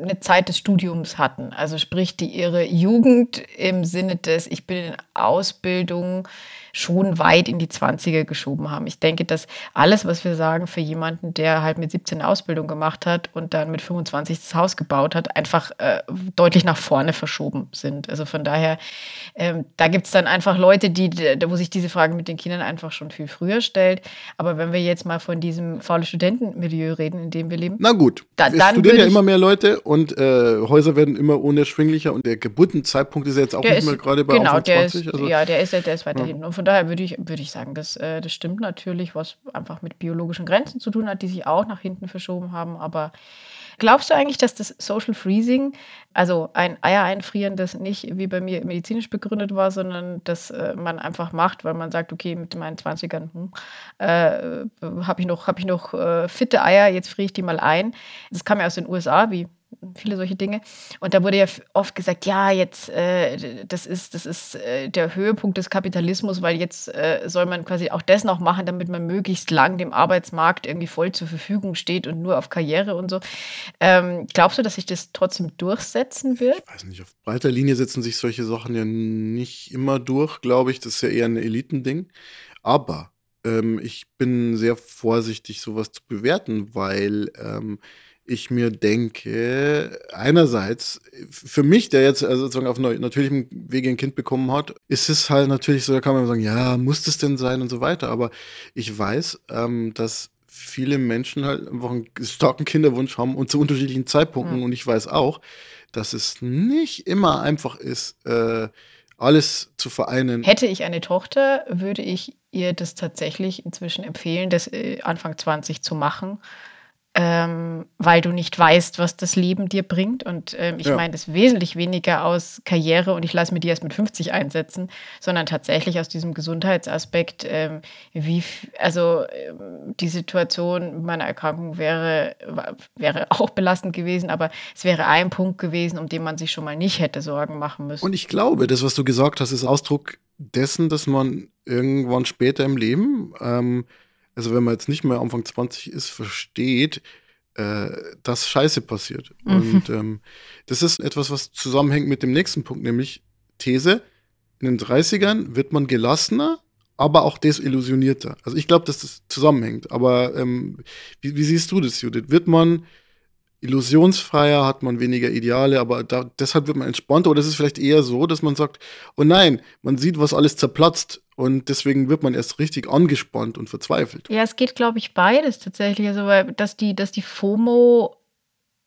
eine Zeit des Studiums hatten. Also sprich, die ihre Jugend im Sinne des, ich bin in Ausbildung, schon weit in die 20er geschoben haben. Ich denke, dass alles, was wir sagen, für jemanden, der halt mit 17 eine Ausbildung gemacht hat und dann mit 25 das Haus gebaut hat, einfach äh, deutlich nach vorne verschoben sind. Also von daher, ähm, da gibt es dann einfach Leute, die, wo sich diese Frage mit den Kindern einfach schon viel früher stellt. Aber wenn wir jetzt mal von diesem faule Studentenmilieu reden, in dem wir leben. Na gut, da, es studieren ja immer mehr Leute und äh, Häuser werden immer unerschwinglicher und der Geburtenzeitpunkt ist ja jetzt auch nicht mehr gerade bei genau, Anfang 20. Der ist, also, ja, der ist, der ist weiter hinten. Und von daher würde ich, würde ich sagen, das, äh, das stimmt natürlich, was einfach mit biologischen Grenzen zu tun hat, die sich auch nach hinten verschoben haben. Aber glaubst du eigentlich, dass das Social Freezing, also ein Eier einfrieren, das nicht wie bei mir medizinisch begründet war, sondern dass äh, man einfach macht, weil man sagt, okay, mit meinen 20ern hm, äh, habe ich noch, hab ich noch äh, fitte Eier, jetzt friere ich die mal ein. Das kam ja aus den USA, wie viele solche Dinge. Und da wurde ja oft gesagt, ja, jetzt, äh, das ist, das ist äh, der Höhepunkt des Kapitalismus, weil jetzt äh, soll man quasi auch das noch machen, damit man möglichst lang dem Arbeitsmarkt irgendwie voll zur Verfügung steht und nur auf Karriere und so. Ähm, glaubst du, dass sich das trotzdem durchsetzen wird? Ich weiß nicht, auf breiter Linie setzen sich solche Sachen ja nicht immer durch, glaube ich. Das ist ja eher ein Elitending. Aber ähm, ich bin sehr vorsichtig, sowas zu bewerten, weil ähm, ich mir denke, einerseits, für mich, der jetzt also sozusagen auf natürlichem Wege ein Kind bekommen hat, ist es halt natürlich so, da kann man sagen, ja, muss das denn sein und so weiter. Aber ich weiß, ähm, dass viele Menschen halt einfach einen starken Kinderwunsch haben und zu unterschiedlichen Zeitpunkten. Mhm. Und ich weiß auch, dass es nicht immer einfach ist, äh, alles zu vereinen. Hätte ich eine Tochter, würde ich ihr das tatsächlich inzwischen empfehlen, das äh, Anfang 20 zu machen ähm, weil du nicht weißt, was das Leben dir bringt. Und ähm, ich ja. meine das wesentlich weniger aus Karriere und ich lasse mir die erst mit 50 einsetzen, sondern tatsächlich aus diesem Gesundheitsaspekt, ähm, wie, also ähm, die Situation meiner Erkrankung wäre, wäre auch belastend gewesen, aber es wäre ein Punkt gewesen, um den man sich schon mal nicht hätte Sorgen machen müssen. Und ich glaube, das, was du gesagt hast, ist Ausdruck dessen, dass man irgendwann später im Leben ähm, also wenn man jetzt nicht mehr Anfang 20 ist, versteht, äh, dass Scheiße passiert. Mhm. Und ähm, das ist etwas, was zusammenhängt mit dem nächsten Punkt, nämlich These. In den 30ern wird man gelassener, aber auch desillusionierter. Also ich glaube, dass das zusammenhängt. Aber ähm, wie, wie, siehst du das, Judith? Wird man illusionsfreier, hat man weniger Ideale, aber da, deshalb wird man entspannter. Oder ist es vielleicht eher so, dass man sagt, oh nein, man sieht, was alles zerplatzt und deswegen wird man erst richtig angespannt und verzweifelt. Ja, es geht, glaube ich, beides tatsächlich. Also, weil, dass die, dass die FOMO,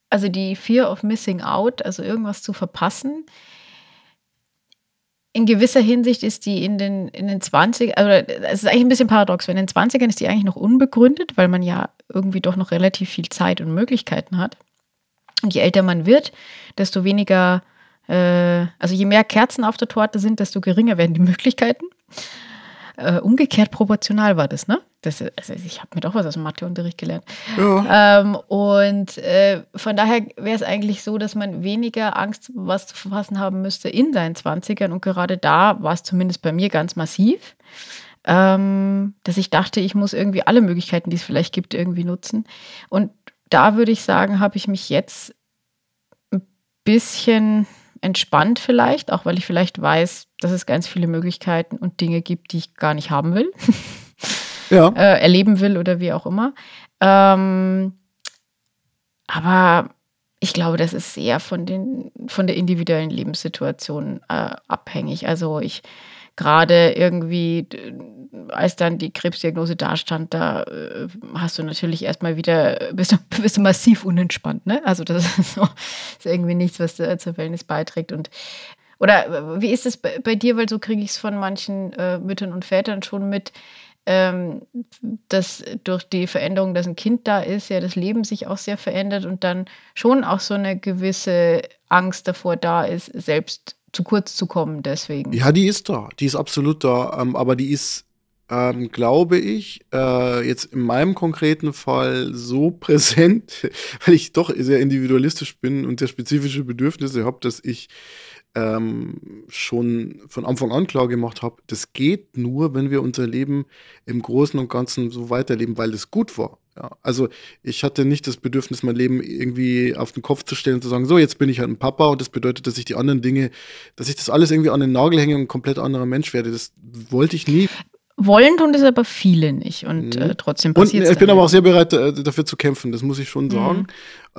also die Fear of Missing Out, also irgendwas zu verpassen, in gewisser Hinsicht ist die in den, in den 20 also es ist eigentlich ein bisschen paradox, weil in den 20ern ist die eigentlich noch unbegründet, weil man ja irgendwie doch noch relativ viel Zeit und Möglichkeiten hat. Und je älter man wird, desto weniger, äh, also je mehr Kerzen auf der Torte sind, desto geringer werden die Möglichkeiten. Äh, umgekehrt proportional war das, ne? Das, also ich habe mir doch was aus dem Matheunterricht gelernt. Ja. Ähm, und äh, von daher wäre es eigentlich so, dass man weniger Angst, was zu verfassen haben müsste in seinen 20ern. Und gerade da war es zumindest bei mir ganz massiv, ähm, dass ich dachte, ich muss irgendwie alle Möglichkeiten, die es vielleicht gibt, irgendwie nutzen. Und da würde ich sagen, habe ich mich jetzt ein bisschen entspannt vielleicht, auch weil ich vielleicht weiß, dass es ganz viele Möglichkeiten und Dinge gibt, die ich gar nicht haben will, ja. äh, erleben will oder wie auch immer. Ähm, aber ich glaube, das ist sehr von, den, von der individuellen Lebenssituation äh, abhängig. Also ich gerade irgendwie, als dann die Krebsdiagnose dastand, da äh, hast du natürlich erstmal wieder, bist du, bist du massiv unentspannt, ne? Also das ist, so, ist irgendwie nichts, was äh, zur Wellness beiträgt. Und oder äh, wie ist es bei, bei dir? Weil so kriege ich es von manchen äh, Müttern und Vätern schon mit, ähm, dass durch die Veränderung, dass ein Kind da ist, ja das Leben sich auch sehr verändert und dann schon auch so eine gewisse Angst davor da ist, selbst zu kurz zu kommen deswegen. Ja, die ist da. Die ist absolut da. Ähm, aber die ist, ähm, glaube ich, äh, jetzt in meinem konkreten Fall so präsent, weil ich doch sehr individualistisch bin und sehr spezifische Bedürfnisse habe, dass ich ähm, schon von Anfang an klar gemacht habe, das geht nur, wenn wir unser Leben im Großen und Ganzen so weiterleben, weil es gut war. Ja, also ich hatte nicht das Bedürfnis, mein Leben irgendwie auf den Kopf zu stellen und zu sagen, so, jetzt bin ich halt ein Papa und das bedeutet, dass ich die anderen Dinge, dass ich das alles irgendwie an den Nagel hänge und ein komplett anderer Mensch werde. Das wollte ich nie. Wollen tun das aber viele nicht und mhm. äh, trotzdem passiert es. Ich bin aber auch sehr bereit, äh, dafür zu kämpfen, das muss ich schon sagen. Mhm.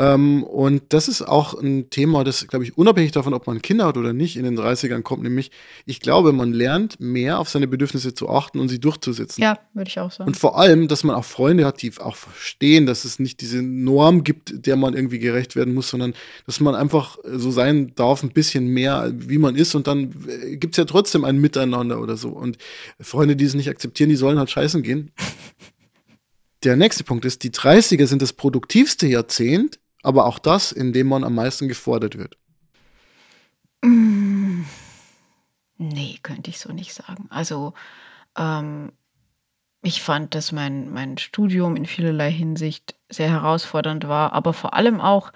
Ähm, und das ist auch ein Thema, das, glaube ich, unabhängig davon, ob man Kinder hat oder nicht, in den 30ern kommt, nämlich, ich glaube, man lernt mehr auf seine Bedürfnisse zu achten und sie durchzusetzen. Ja, würde ich auch sagen. Und vor allem, dass man auch Freunde hat, die auch verstehen, dass es nicht diese Norm gibt, der man irgendwie gerecht werden muss, sondern dass man einfach so sein darf, ein bisschen mehr, wie man ist. Und dann äh, gibt es ja trotzdem ein Miteinander oder so. Und Freunde, die es nicht akzeptieren, die sollen halt scheißen gehen. Der nächste Punkt ist, die 30er sind das produktivste Jahrzehnt, aber auch das, in dem man am meisten gefordert wird. Mm, nee, könnte ich so nicht sagen. Also, ähm, ich fand, dass mein, mein Studium in vielerlei Hinsicht sehr herausfordernd war, aber vor allem auch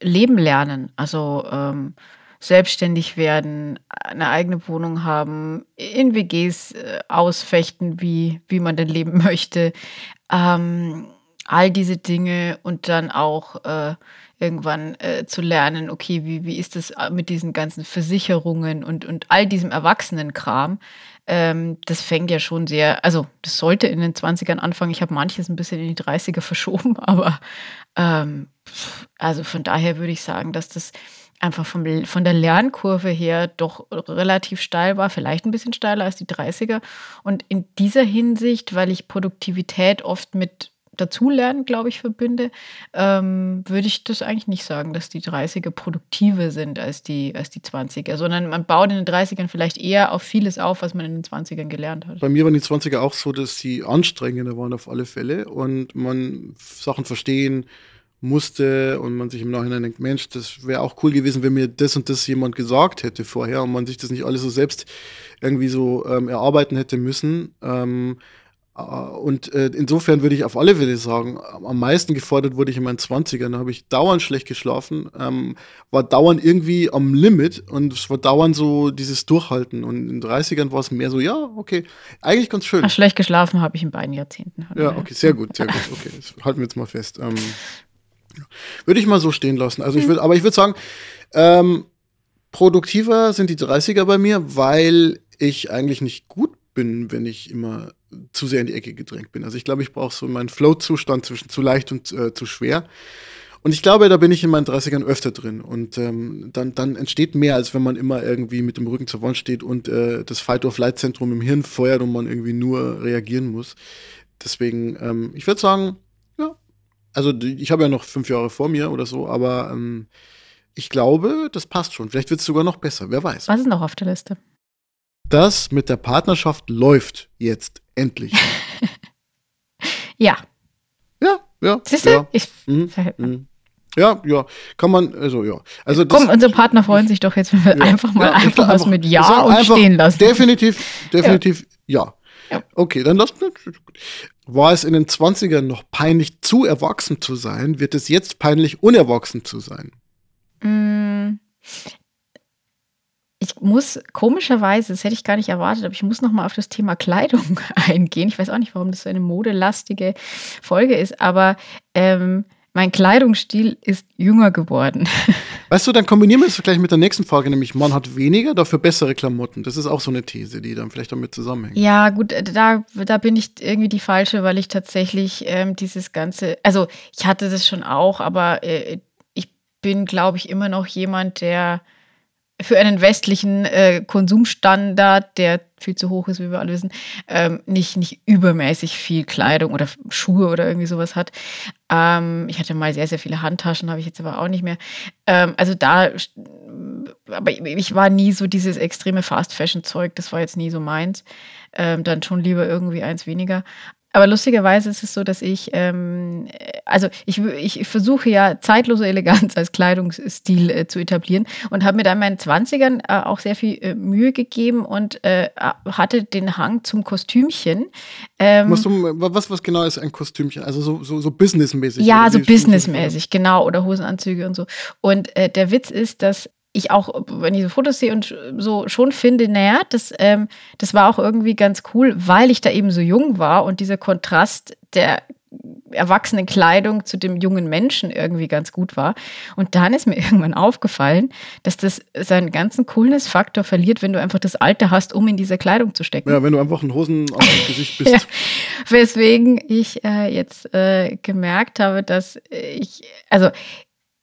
Leben lernen. Also, ähm, selbstständig werden, eine eigene Wohnung haben, in WGs äh, ausfechten, wie, wie man denn leben möchte. Ähm, all diese Dinge und dann auch äh, irgendwann äh, zu lernen, okay, wie, wie ist das äh, mit diesen ganzen Versicherungen und, und all diesem Erwachsenenkram. Ähm, das fängt ja schon sehr, also das sollte in den 20ern anfangen. Ich habe manches ein bisschen in die 30er verschoben, aber ähm, also von daher würde ich sagen, dass das einfach vom, von der Lernkurve her doch relativ steil war, vielleicht ein bisschen steiler als die 30er. Und in dieser Hinsicht, weil ich Produktivität oft mit Dazulernen, glaube ich, verbinde, ähm, würde ich das eigentlich nicht sagen, dass die 30er produktiver sind als die, als die 20er, sondern man baut in den 30ern vielleicht eher auf vieles auf, was man in den 20ern gelernt hat. Bei mir waren die 20er auch so, dass sie anstrengender waren auf alle Fälle und man Sachen verstehen musste und man sich im Nachhinein denkt, Mensch, das wäre auch cool gewesen, wenn mir das und das jemand gesagt hätte vorher und man sich das nicht alles so selbst irgendwie so ähm, erarbeiten hätte müssen. Ähm, äh, und äh, insofern würde ich auf alle Fälle sagen, am meisten gefordert wurde ich in meinen 20ern. Da habe ich dauernd schlecht geschlafen, ähm, war dauernd irgendwie am Limit und es war dauernd so dieses Durchhalten. Und in den 30ern war es mehr so, ja, okay, eigentlich ganz schön. Ach, schlecht geschlafen habe ich in beiden Jahrzehnten. Ja, okay, sehr gut, sehr gut. Okay, das halten wir jetzt mal fest. Ähm, würde ich mal so stehen lassen. Also ich würde, aber ich würde sagen, ähm, produktiver sind die 30er bei mir, weil ich eigentlich nicht gut bin, wenn ich immer zu sehr in die Ecke gedrängt bin. Also ich glaube, ich brauche so meinen Flow-Zustand zwischen zu leicht und äh, zu schwer. Und ich glaube, da bin ich in meinen 30ern öfter drin. Und ähm, dann, dann entsteht mehr, als wenn man immer irgendwie mit dem Rücken zur Wand steht und äh, das Fight-or-Flight-Zentrum im Hirn feuert und man irgendwie nur reagieren muss. Deswegen, ähm, ich würde sagen, ja, also ich habe ja noch fünf Jahre vor mir oder so, aber ähm, ich glaube, das passt schon. Vielleicht wird es sogar noch besser, wer weiß. Was ist noch auf der Liste? Das mit der Partnerschaft läuft jetzt endlich. ja. Ja, ja. Siehst du? Ja. Ich, Mhm, mhm. ja, ja, kann man, also ja. Also das, Komm, unsere Partner freuen sich doch jetzt, wenn wir Ja. einfach mal Ja, einfach was mit Ja und stehen lassen. Definitiv, definitiv ja. Ja. Okay, dann lass War es in den 20ern noch peinlich, zu erwachsen zu sein, wird es jetzt peinlich, unerwachsen zu sein. Mm, Ich muss komischerweise, das hätte ich gar nicht erwartet, aber ich muss noch mal auf das Thema Kleidung eingehen. Ich weiß auch nicht, warum das so eine modelastige Folge ist, aber ähm, mein Kleidungsstil ist jünger geworden. Weißt du, dann kombinieren wir es gleich mit der nächsten Frage, nämlich man hat weniger, dafür bessere Klamotten. Das ist auch so eine These, die dann vielleicht damit zusammenhängt. Ja, gut, äh, da, da bin ich irgendwie die falsche, weil ich tatsächlich ähm, dieses ganze, also ich hatte das schon auch, aber äh, ich bin, glaube ich, immer noch jemand, der für einen westlichen äh, Konsumstandard, der viel zu hoch ist, wie wir alle wissen, ähm, nicht, nicht übermäßig viel Kleidung oder Schuhe oder irgendwie sowas hat. Ähm, ich hatte mal sehr, sehr viele Handtaschen, habe ich jetzt aber auch nicht mehr. Ähm, also da, aber ich, war nie so dieses extreme Fast-Fashion-Zeug, das war jetzt nie so meins. Ähm, dann schon lieber irgendwie eins weniger. Aber lustigerweise ist es so, dass ich, ähm, also ich, ich versuche ja zeitlose Eleganz als Kleidungsstil äh, zu etablieren und habe mir da in meinen 20ern äh, auch sehr viel äh, Mühe gegeben und äh, hatte den Hang zum Kostümchen. Ähm, Musst du, was, was genau ist ein Kostümchen? Also so, so, so businessmäßig? ja, so businessmäßig, genau, oder Hosenanzüge und so. Und äh, der Witz ist, dass ich auch, wenn ich so Fotos sehe und so schon finde, naja, das, ähm, das war auch irgendwie ganz cool, weil ich da eben so jung war und dieser Kontrast der erwachsenen Kleidung zu dem jungen Menschen irgendwie ganz gut war. Und dann ist mir irgendwann aufgefallen, dass das seinen ganzen Coolness-Faktor verliert, wenn du einfach das Alter hast, um in diese Kleidung zu stecken. Ja, wenn du einfach ein Hosenanzug-Gesicht bist. Ja, weswegen ich äh, jetzt äh, gemerkt habe, dass ich, also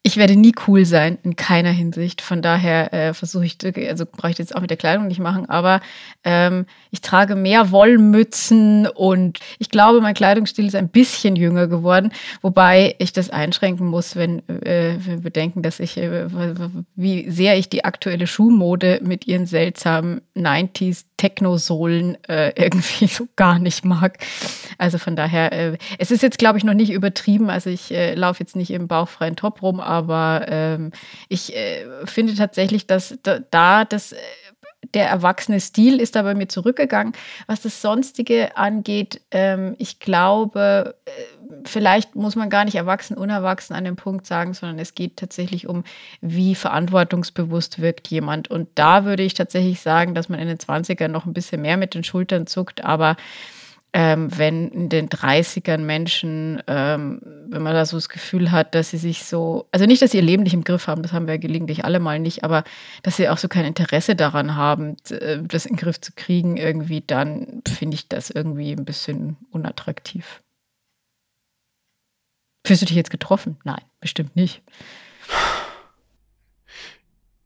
ich werde nie cool sein, in keiner Hinsicht. Von daher äh, versuche ich, also brauche ich das jetzt auch mit der Kleidung nicht machen, aber ähm, ich trage mehr Wollmützen und ich glaube, mein Kleidungsstil ist ein bisschen jünger geworden, wobei ich das einschränken muss, wenn äh, wir bedenken, dass ich, äh, wie sehr ich die aktuelle Schuhmode mit ihren seltsamen 90s Techno-Sohlen äh, irgendwie so gar nicht mag. Also von daher, äh, es ist jetzt, glaube ich, noch nicht übertrieben. Also ich äh, laufe jetzt nicht im bauchfreien Top rum, aber ähm, ich äh, finde tatsächlich, dass da, da das äh, der erwachsene Stil ist da bei mir zurückgegangen. Was das Sonstige angeht, ähm, ich glaube, äh, vielleicht muss man gar nicht erwachsen, unerwachsen an dem Punkt sagen, sondern es geht tatsächlich um, wie verantwortungsbewusst wirkt jemand. Und da würde ich tatsächlich sagen, dass man in den 20ern noch ein bisschen mehr mit den Schultern zuckt, aber ähm, wenn in den 30ern Menschen, ähm, wenn man da so das Gefühl hat, dass sie sich so, also nicht, dass sie ihr Leben nicht im Griff haben, das haben wir gelegentlich alle mal nicht, aber dass sie auch so kein Interesse daran haben, äh, das in den Griff zu kriegen, irgendwie, dann finde ich das irgendwie ein bisschen unattraktiv. Fühlst du dich jetzt getroffen? Nein, bestimmt nicht.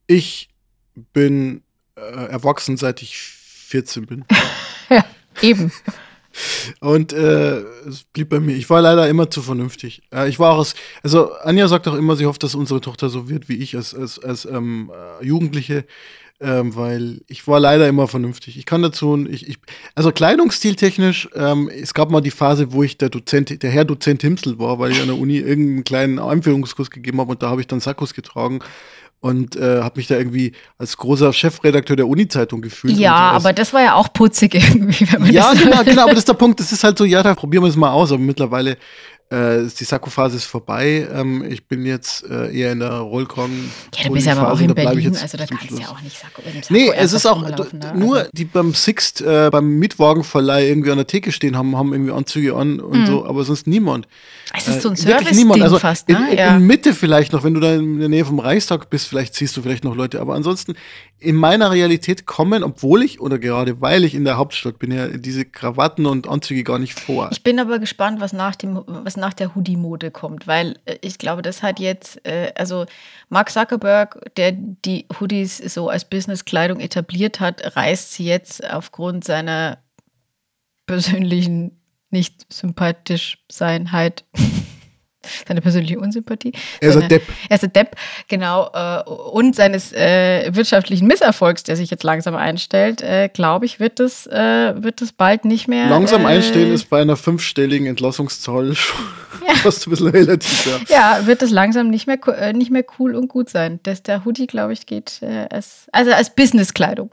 Ich bin äh, erwachsen, seit ich 14 bin. Ja, eben. Und äh, es blieb bei mir. Ich war leider immer zu vernünftig. Äh, ich war auch, als, also Anja sagt auch immer, sie hofft, dass unsere Tochter so wird wie ich als, als, als ähm, äh, Jugendliche ähm, weil ich war leider immer vernünftig. Ich kann dazu, ich, ich, also kleidungsstiltechnisch, ähm, es gab mal die Phase, wo ich der Dozent, der Herr Dozent Himsel war, weil ich an der Uni irgendeinen kleinen Einführungskurs gegeben habe und da habe ich dann Sakkos getragen und äh, habe mich da irgendwie als großer Chefredakteur der Uni-Zeitung gefühlt. Ja, aber das war ja auch putzig irgendwie. Wenn man ja, genau, genau, aber das ist der Punkt. Das ist halt so, ja, da probieren wir es mal aus. Aber mittlerweile äh, die Sakko-Phase ist vorbei. Ähm, ich bin jetzt äh, eher in der Rollkragen. Ja, du bist ja aber auch in Berlin, also da kannst du ja auch nicht Sakko. Sakko nee, es ist auch ne? nur, also. die beim Sixt, äh, beim Mietwagenverleih irgendwie an der Theke stehen haben, haben irgendwie Anzüge an und mhm. so, aber sonst niemand. Es ist so ein äh, Service-Ding also fast, ne? In, in, in, Mitte vielleicht noch, wenn du da in der Nähe vom Reichstag bist, vielleicht siehst du vielleicht noch Leute, aber ansonsten in meiner Realität kommen, obwohl ich oder gerade weil ich in der Hauptstadt bin, ja diese Krawatten und Anzüge gar nicht vor. Ich bin aber gespannt, was nach dem, was nach der Hoodie-Mode kommt, weil äh, ich glaube, das hat jetzt, äh, also Mark Zuckerberg, der die Hoodies so als Business-Kleidung etabliert hat, reißt sie jetzt aufgrund seiner persönlichen nicht sympathisch Seinheit seine persönliche Unsympathie. Er ist ein Depp. Er ist ein Depp, genau. Äh, und seines äh, wirtschaftlichen Misserfolgs, der sich jetzt langsam einstellt, äh, glaube ich, wird es äh, wird es bald nicht mehr. Langsam äh, einstellen ist bei einer fünfstelligen Entlassungszahl schon ja. fast ein bisschen relativ. Ja. ja, wird es langsam nicht mehr, äh, nicht mehr cool und gut sein. Das, der Hoodie, glaube ich, geht als, also als Businesskleidung.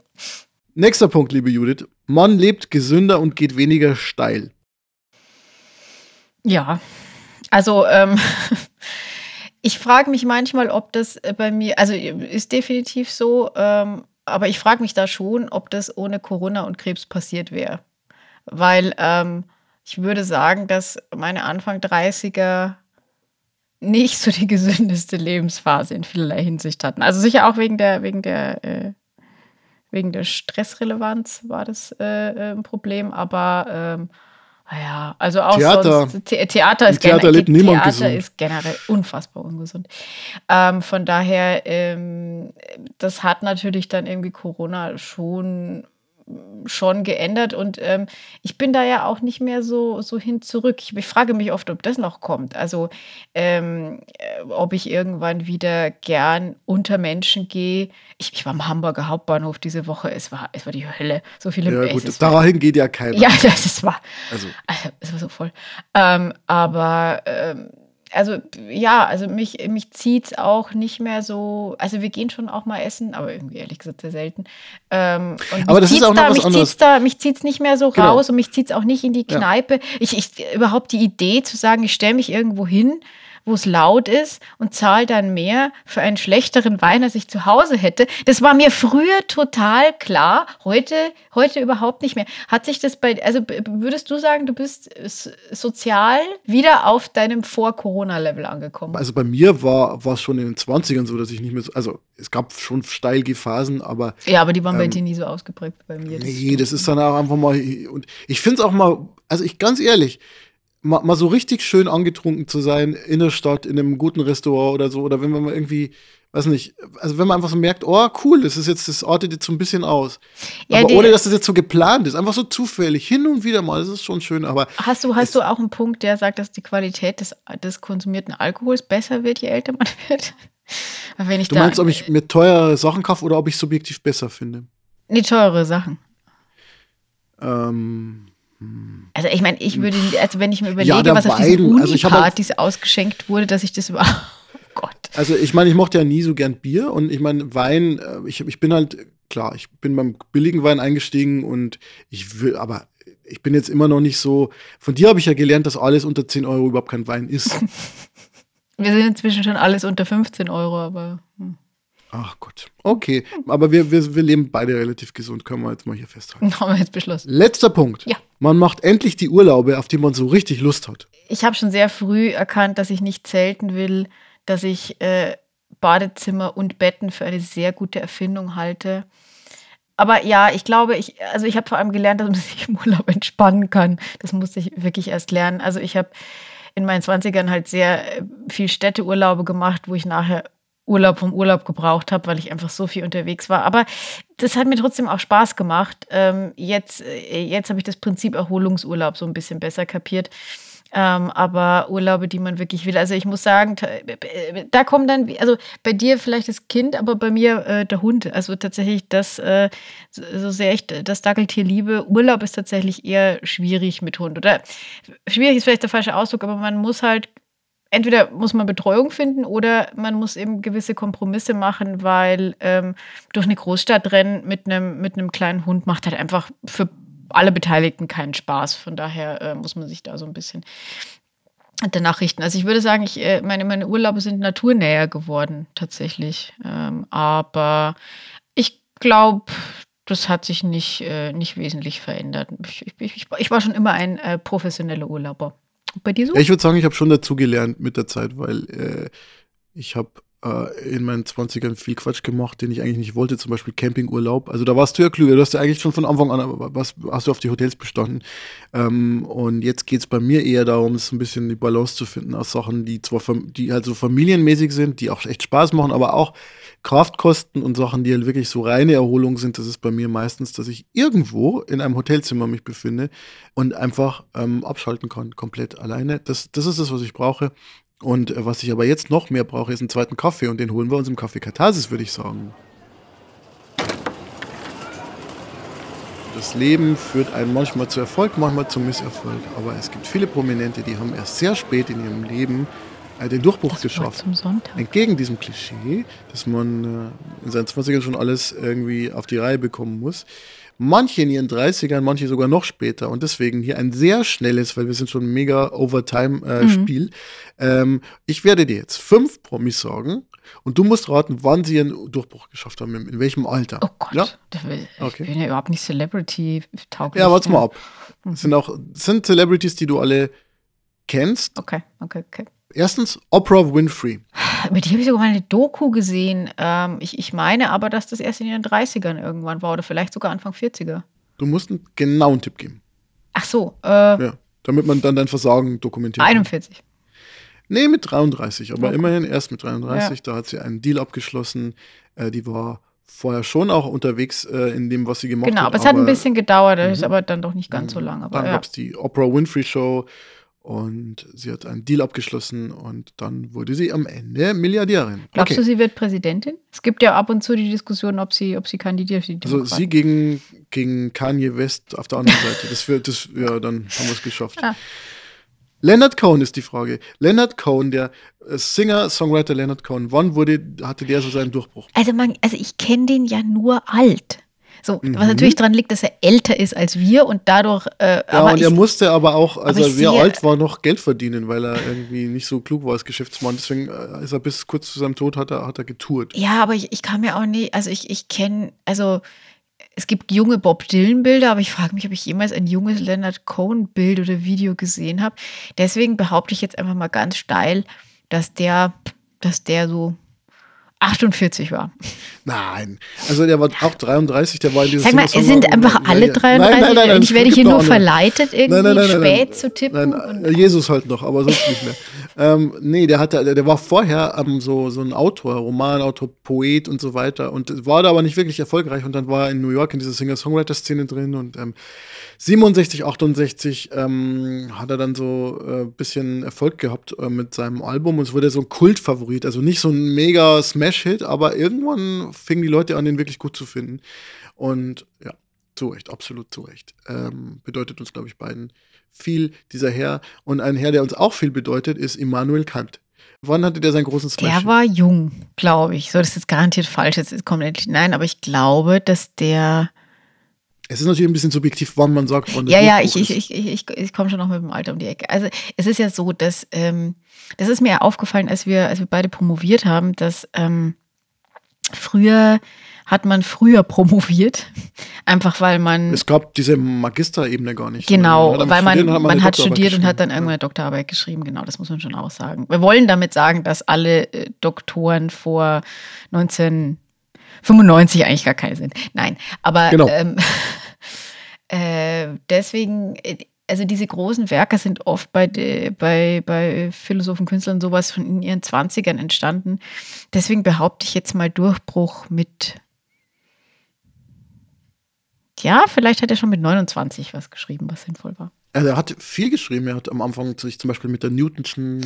Nächster Punkt, liebe Judith. Mann lebt gesünder und geht weniger steil. Ja, also ähm, ich frage mich manchmal, ob das äh, bei mir, also ist definitiv so, ähm, aber ich frage mich da schon, ob das ohne Corona und Krebs passiert wäre. Weil ähm, ich würde sagen, dass meine Anfang 30er nicht so die gesündeste Lebensphase in vielerlei Hinsicht hatten. Also sicher auch wegen der, wegen der, äh, wegen der Stressrelevanz war das äh, äh ein Problem, aber ähm, ja, also auch Theater. sonst, The Theater ist, Theater lebt niemand Theater ist generell unfassbar ungesund. Ähm, von daher, ähm, das hat natürlich dann irgendwie Corona schon schon geändert und ähm, ich bin da ja auch nicht mehr so, so hin zurück. Ich, ich frage mich oft, ob das noch kommt. Also, ähm, äh, ob ich irgendwann wieder gern unter Menschen gehe. Ich, ich war am Hamburger Hauptbahnhof diese Woche. Es war, es war die Hölle. So viele Ja, gut, dahin geht ja keiner. Ja, das ist wahr. Also. also es war so voll. Ähm, aber ähm, also ja, also mich, mich zieht es auch nicht mehr so. Also wir gehen schon auch mal essen, aber irgendwie ehrlich gesagt sehr selten. Ähm, aber das ist auch noch da, was mich da, mich zieht es nicht mehr so genau. raus und mich zieht es auch nicht in die Kneipe. Ja. Ich, ich überhaupt die Idee zu sagen, ich stelle mich irgendwo hin wo es laut ist und zahle dann mehr für einen schlechteren Wein, als ich zu Hause hätte. Das war mir früher total klar, heute, heute überhaupt nicht mehr. Hat sich das bei, also würdest du sagen, du bist sozial wieder auf deinem Vor-Corona-Level angekommen? Also bei mir war es schon in den 20ern so, dass ich nicht mehr so, also es gab schon steilge Phasen, aber. Ja, aber die waren ähm, bei dir nie so ausgeprägt bei mir. Das nee, das ist dann auch einfach mal, und ich finde es auch mal, also ich ganz ehrlich, mal, mal so richtig schön angetrunken zu sein in der Stadt, in einem guten Restaurant oder so, oder wenn man mal irgendwie weiß nicht, also wenn man einfach so merkt, oh cool, das ist jetzt, das artet jetzt so ein bisschen aus. Ja, aber ohne, dass das jetzt so geplant ist, einfach so zufällig, hin und wieder mal, das ist schon schön, aber. Hast du, hast du auch einen Punkt, der sagt, dass die Qualität des, des konsumierten Alkohols besser wird, je älter man wird? Wenn ich du meinst, ob ich mir teure Sachen kaufe oder ob ich subjektiv besser finde? Nee, teure Sachen. Ähm. Also ich meine, ich würde, also wenn ich mir überlege, ja, was auf diesen Uni-Partys also ausgeschenkt wurde, dass ich das überhaupt, oh Gott. Also ich meine, ich mochte ja nie so gern Bier und ich meine, Wein, äh, ich, ich bin halt, klar, ich bin beim billigen Wein eingestiegen und ich will, aber ich bin jetzt immer noch nicht so, von dir habe ich ja gelernt, dass alles unter 10 Euro überhaupt kein Wein ist. Wir sind inzwischen schon alles unter 15 Euro, aber. Hm. Ach Gott. Okay. Aber wir, wir, wir leben beide relativ gesund, können wir jetzt mal hier festhalten. Haben wir jetzt beschlossen. Letzter Punkt. Ja. Man macht endlich die Urlaube, auf die man so richtig Lust hat. Ich habe schon sehr früh erkannt, dass ich nicht zelten will, dass ich äh, Badezimmer und Betten für eine sehr gute Erfindung halte. Aber ja, ich glaube, ich, also ich habe vor allem gelernt, dass man sich im Urlaub entspannen kann. Das musste ich wirklich erst lernen. Also ich habe in meinen 20ern halt sehr äh, viel Städteurlaube gemacht, wo ich nachher Urlaub vom Urlaub gebraucht habe, weil ich einfach so viel unterwegs war. Aber das hat mir trotzdem auch Spaß gemacht. Ähm, jetzt äh, jetzt habe ich das Prinzip Erholungsurlaub so ein bisschen besser kapiert. Ähm, aber Urlaube, die man wirklich will. Also ich muss sagen, da kommen dann, also bei dir vielleicht das Kind, aber bei mir äh, der Hund. Also tatsächlich das, äh, so sehr ich das Dackeltier liebe, Urlaub ist tatsächlich eher schwierig mit Hund. Oder schwierig ist vielleicht der falsche Ausdruck, aber man muss halt entweder muss man Betreuung finden oder man muss eben gewisse Kompromisse machen, weil ähm, durch eine Großstadt rennen mit einem mit einem kleinen Hund macht halt einfach für alle Beteiligten keinen Spaß. Von daher äh, muss man sich da so ein bisschen danach richten. Also ich würde sagen, ich, äh, meine, meine Urlaube sind naturnäher geworden tatsächlich. Ähm, aber ich glaube, das hat sich nicht, äh, nicht wesentlich verändert. Ich, ich, ich, war schon immer ein äh, professioneller Urlauber. Bei dir so? Ich würde sagen, ich habe schon dazugelernt mit der Zeit, weil äh, ich habe äh, in meinen 20ern viel Quatsch gemacht, den ich eigentlich nicht wollte, zum Beispiel Campingurlaub. Also da warst du ja klüger, du hast ja eigentlich schon von Anfang an, was hast du auf die Hotels bestanden. Ähm, und jetzt geht es bei mir eher darum, es ein bisschen die Balance zu finden aus Sachen, die zwar die halt so familienmäßig sind, die auch echt Spaß machen, aber auch Kraftkosten und Sachen, die halt wirklich so reine Erholung sind, das ist bei mir meistens, dass ich irgendwo in einem Hotelzimmer mich befinde und einfach ähm, abschalten kann, komplett alleine. Das, das ist das, was ich brauche. Und äh, was ich aber jetzt noch mehr brauche, ist einen zweiten Kaffee und den holen wir uns im Café Katharsis, würde ich sagen. Das Leben führt einen manchmal zu Erfolg, manchmal zu Misserfolg. Aber es gibt viele Prominente, die haben erst sehr spät in ihrem Leben äh, den Durchbruch das geschafft. Entgegen diesem Klischee, dass man äh, in seinen 20ern schon alles irgendwie auf die Reihe bekommen muss manche in ihren 30ern, manche sogar noch später. Und deswegen hier ein sehr schnelles, weil wir sind schon ein mega Overtime-Spiel. Äh, mhm. ähm, ich werde dir jetzt fünf Promis sagen und du musst raten, wann sie ihren Durchbruch geschafft haben, in welchem Alter. Oh Gott, ja? ich okay. bin ja überhaupt nicht Celebrity-tauglich. Ja, warte mal ab. Mhm. sind auch sind Celebrities, die du alle kennst. Okay, okay, okay. Erstens Oprah Winfrey. Über die habe ich sogar mal eine Doku gesehen. Ähm, ich, ich meine aber, dass das erst in den 30ern irgendwann war oder vielleicht sogar Anfang 40er. Du musst einen genauen Tipp geben. Ach so. Äh, ja, damit man dann dein Versagen dokumentiert. 41. Nee, mit 33, aber okay. immerhin erst mit 33. Ja. Da hat sie einen Deal abgeschlossen. Äh, die war vorher schon auch unterwegs äh, in dem, was sie gemacht genau, hat. Genau, aber es hat ein bisschen gedauert, das ist mhm. aber dann doch nicht ganz so lang. Aber, dann ja. gab es die Oprah Winfrey Show und sie hat einen Deal abgeschlossen und dann wurde sie am Ende Milliardärin. Glaubst okay. du, sie wird Präsidentin? Es gibt ja ab und zu die Diskussion, ob sie, ob sie kandidiert für die Also sie gegen, gegen Kanye West auf der anderen Seite. Das wird, das, ja, dann haben wir es geschafft. Ja. Leonard Cohen ist die Frage. Leonard Cohen, der äh, Singer, Songwriter Leonard Cohen, wann wurde, hatte der so seinen Durchbruch? Also, man, also ich kenne den ja nur alt. So, mhm. was natürlich daran liegt, dass er älter ist als wir und dadurch. Äh, ja, und er musste aber auch, als er sehr alt war, noch Geld verdienen, weil er irgendwie nicht so klug war als Geschäftsmann. Deswegen äh, ist er bis kurz zu seinem Tod hat er, hat er getourt. Ja, aber ich, ich kann mir auch nicht, also ich, ich kenne, also es gibt junge Bob Dylan-Bilder, aber ich frage mich, ob ich jemals ein junges Leonard Cohen-Bild oder Video gesehen habe. Deswegen behaupte ich jetzt einfach mal ganz steil, dass der, dass der so 48 war. Nein, also der war auch 33, der war in diesem Sag mal, es sind einfach alle 33 nein, nein, nein, ich werde hier nur verleitet, irgendwie spät zu tippen. Nein, Jesus halt noch, aber sonst nicht mehr. ähm, nee, der, hatte, der, der war vorher ähm, so, so ein Autor, Romanautor, Poet und so weiter und war da aber nicht wirklich erfolgreich und dann war er in New York in dieser Singer-Songwriter-Szene drin und ähm, 67, 68 ähm, hat er dann so ein äh, bisschen Erfolg gehabt äh, mit seinem Album und es wurde so ein Kultfavorit. Also nicht so ein mega Smash-Hit, aber irgendwann fingen die Leute an, den wirklich gut zu finden. Und ja, zu Recht, absolut zu Recht. Ähm, bedeutet uns, glaube ich, beiden viel, dieser Herr. Und ein Herr, der uns auch viel bedeutet, ist Immanuel Kant. Wann hatte der seinen großen Smash? Der war jung, glaube ich. So, das ist garantiert falsch. Jetzt kommt endlich. Nein, aber ich glaube, dass der es ist natürlich ein bisschen subjektiv, wann man sagt, wann Ja, ja, ich, ich, ich, ich, ich komme schon noch mit dem Alter um die Ecke. Also es ist ja so, dass ähm, das ist mir aufgefallen, als wir, als wir beide promoviert haben, dass ähm, früher hat man früher promoviert, einfach weil man. Es gab diese Magisterebene gar nicht. Genau, weil man, man, man hat studiert und hat dann irgendwann eine Doktorarbeit geschrieben. Genau, das muss man schon auch sagen. Wir wollen damit sagen, dass alle äh, Doktoren vor 19 95 eigentlich gar keine sind. Nein, aber genau. ähm, äh, deswegen, also diese großen Werke sind oft bei, de, bei, bei Philosophen, Künstlern sowas von in ihren 20ern entstanden. Deswegen behaupte ich jetzt mal Durchbruch mit, ja, vielleicht hat er schon mit 29 was geschrieben, was sinnvoll war. Also er hat viel geschrieben. Er hat am Anfang sich zum Beispiel mit der Newtonschen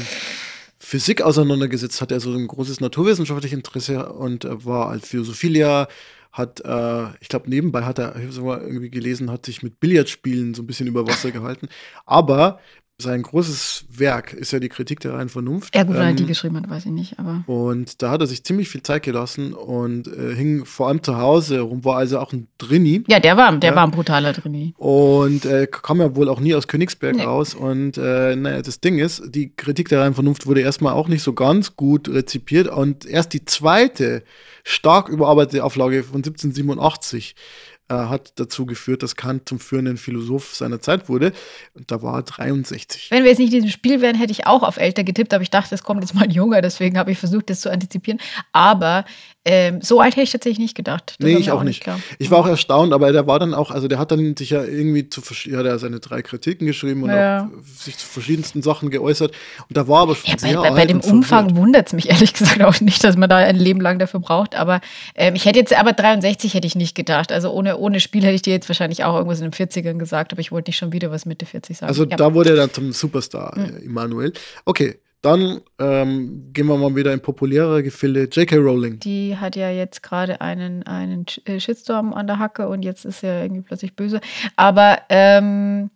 Physik auseinandergesetzt, hat er so ein großes naturwissenschaftliches Interesse und war als Philosophielehrer hat, äh, ich glaube, nebenbei hat er, ich habe irgendwie gelesen, hat sich mit Billardspielen so ein bisschen über Wasser gehalten. Aber sein großes Werk ist ja die Kritik der reinen Vernunft. Ja, gut, ähm, die geschrieben hat, weiß ich nicht, aber. Und da hat er sich ziemlich viel Zeit gelassen und äh, hing vor allem zu Hause rum, war also auch ein Drini. Ja, der war, der ja. war ein brutaler Drini. Und äh, kam ja wohl auch nie aus Königsberg nee. raus. Und äh, naja, das Ding ist, die Kritik der reinen Vernunft wurde erstmal auch nicht so ganz gut rezipiert. Und erst die zweite stark überarbeitete Auflage von 1787 äh, hat dazu geführt, dass Kant zum führenden Philosoph seiner Zeit wurde. Und da war er 63. Wenn wir jetzt nicht in diesem Spiel wären, hätte ich auch auf älter getippt, aber ich dachte, es kommt jetzt mal ein Junger, deswegen habe ich versucht, das zu antizipieren. Aber ähm, so alt hätte ich tatsächlich nicht gedacht. Das nee, ich auch nicht. nicht ich war auch erstaunt, aber der war dann auch, also der hat dann sich ja irgendwie zu hat er seine drei Kritiken geschrieben und ja. auch sich zu verschiedensten Sachen geäußert. Und da war aber schon ja, sehr bei, bei, bei dem Umfang wundert es mich ehrlich gesagt auch nicht, dass man da ein Leben lang dafür braucht. Aber ähm, ich hätte jetzt, aber 63 hätte ich nicht gedacht. Also ohne, ohne Spiel hätte ich dir jetzt wahrscheinlich auch irgendwas in den 40ern gesagt, aber ich wollte nicht schon wieder was Mitte 40 sagen. Also ja. da wurde er dann zum Superstar, mhm. äh, Immanuel. Okay, dann ähm, gehen wir mal wieder in populärere Gefilde. J.K. Rowling. Die hat ja jetzt gerade einen, einen äh, Shitstorm an der Hacke und jetzt ist er irgendwie plötzlich böse. Aber ähm,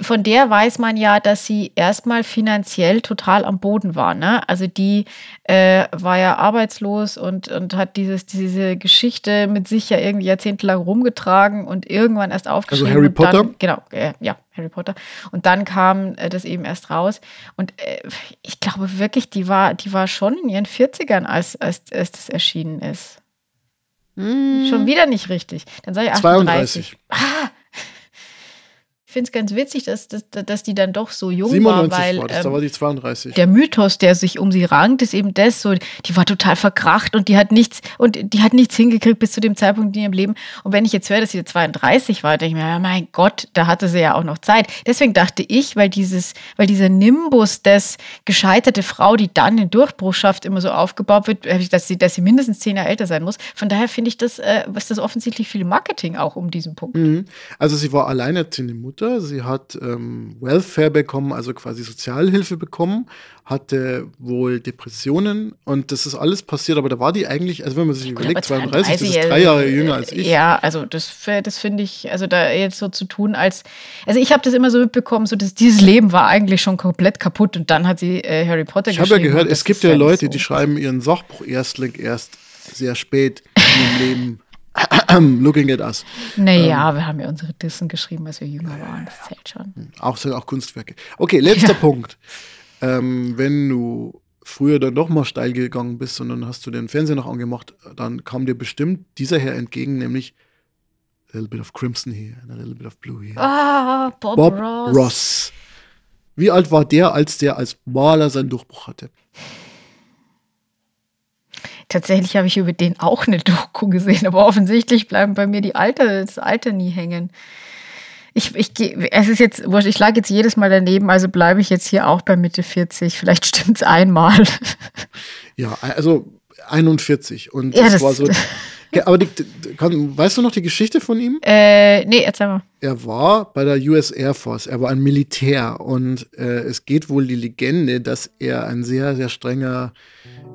von der weiß man ja, dass sie erstmal finanziell total am Boden war. Ne? Also die äh, war ja arbeitslos und, und hat dieses, diese Geschichte mit sich ja irgendwie jahrzehntelang rumgetragen und irgendwann erst aufgeschrieben. Also Harry Potter? Dann, genau, äh, ja, Harry Potter. Und dann kam äh, das eben erst raus. Und äh, ich glaube wirklich, die war, die war schon in ihren 40ern, als, als, als das erschienen ist. Hm. Schon wieder nicht richtig. Dann sage ich 38. 32. Ah, ich finde es ganz witzig, dass, dass, dass die dann doch so jung 97 war, weil war das, ähm, da war die 32. der Mythos, der sich um sie rankt, ist eben das so, die war total verkracht und die hat nichts und die hat nichts hingekriegt bis zu dem Zeitpunkt in ihrem Leben. Und wenn ich jetzt höre, dass sie 32 war, denke ich mir, ja, mein Gott, da hatte sie ja auch noch Zeit. Deswegen dachte ich, weil dieses, weil dieser Nimbus des gescheiterte Frau, die dann den Durchbruch schafft, immer so aufgebaut wird, dass sie, dass sie mindestens zehn Jahre älter sein muss. Von daher finde ich das, äh, was das offensichtlich viel Marketing auch um diesen Punkt. Mhm. Also sie war alleinerziehende Mutter Mutter. Sie hat ähm, Welfare bekommen, also quasi Sozialhilfe bekommen, hatte wohl Depressionen und das ist alles passiert, aber da war die eigentlich, also wenn man sich Gut, überlegt, 32, das ist drei Jahre jünger als ich. Ja, also das, das finde ich, also da jetzt so zu tun als, also ich habe das immer so mitbekommen, so dass dieses Leben war eigentlich schon komplett kaputt und dann hat sie äh, Harry Potter ich geschrieben. Ich habe ja gehört, es gibt ja Leute, so. die schreiben ihren Sachbuch Erstling erst sehr spät im Leben. Looking at us. Naja, ähm, wir haben ja unsere Dissen geschrieben, als wir jünger waren. Das zählt schon. Auch sind auch Kunstwerke. Okay, letzter ja. Punkt. Ähm, wenn du früher dann doch mal steil gegangen bist und dann hast du den Fernseher noch angemacht, dann kam dir bestimmt dieser Herr entgegen, nämlich a little bit of crimson here and a little bit of blue here. Ah, Bob, Bob Ross. Ross. Wie alt war der, als der als Maler seinen Durchbruch hatte? Tatsächlich habe ich über den auch eine Doku gesehen, aber offensichtlich bleiben bei mir die Alter, das Alter nie hängen. Ich, ich, es ist jetzt, ich lag jetzt jedes Mal daneben, also bleibe ich jetzt hier auch bei Mitte 40. Vielleicht stimmt es einmal. Ja, also 41. Und ja, das, das war so. aber die, kann, weißt du noch die Geschichte von ihm? Äh, nee, erzähl mal. Er war bei der US Air Force, er war ein Militär und äh, es geht wohl die Legende, dass er ein sehr, sehr strenger,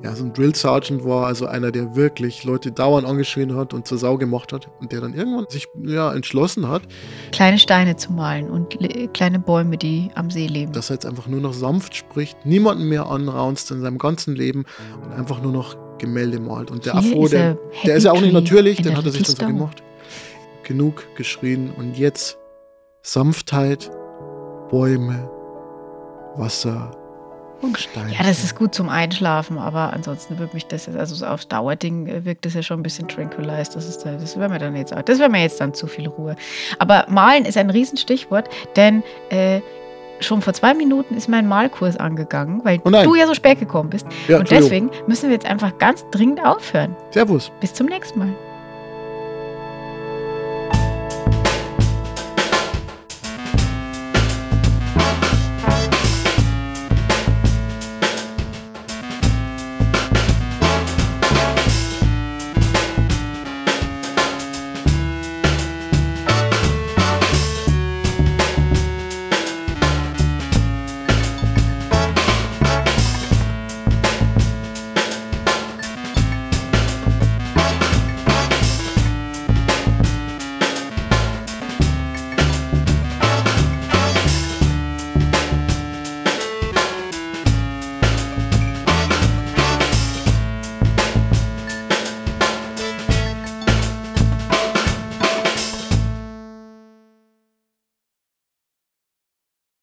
ja, so ein Drill Sergeant war, also einer, der wirklich Leute dauernd angeschrien hat und zur Sau gemacht hat und der dann irgendwann sich ja, entschlossen hat. Kleine Steine zu malen und kleine Bäume, die am See leben. Dass er jetzt einfach nur noch sanft spricht, niemanden mehr anraunst in seinem ganzen Leben und einfach nur noch Gemälde malt. Und der Hier Afro, der, der ist ja auch nicht natürlich, den hat er sich dann so gemacht. Genug geschrien und jetzt Sanftheit, Bäume, Wasser und Steine. Ja, das ist gut zum Einschlafen, aber ansonsten wird mich das jetzt, also so aufs Dauerding äh, wirkt das ja schon ein bisschen tranquilized. Das, ist, das wäre mir dann jetzt, das wäre mir jetzt dann zu viel Ruhe. Aber malen ist ein Riesenstichwort, denn äh, schon vor zwei Minuten ist mein Malkurs angegangen, weil oh du ja so spät gekommen bist. Ja, und deswegen müssen wir jetzt einfach ganz dringend aufhören. Servus. Bis zum nächsten Mal.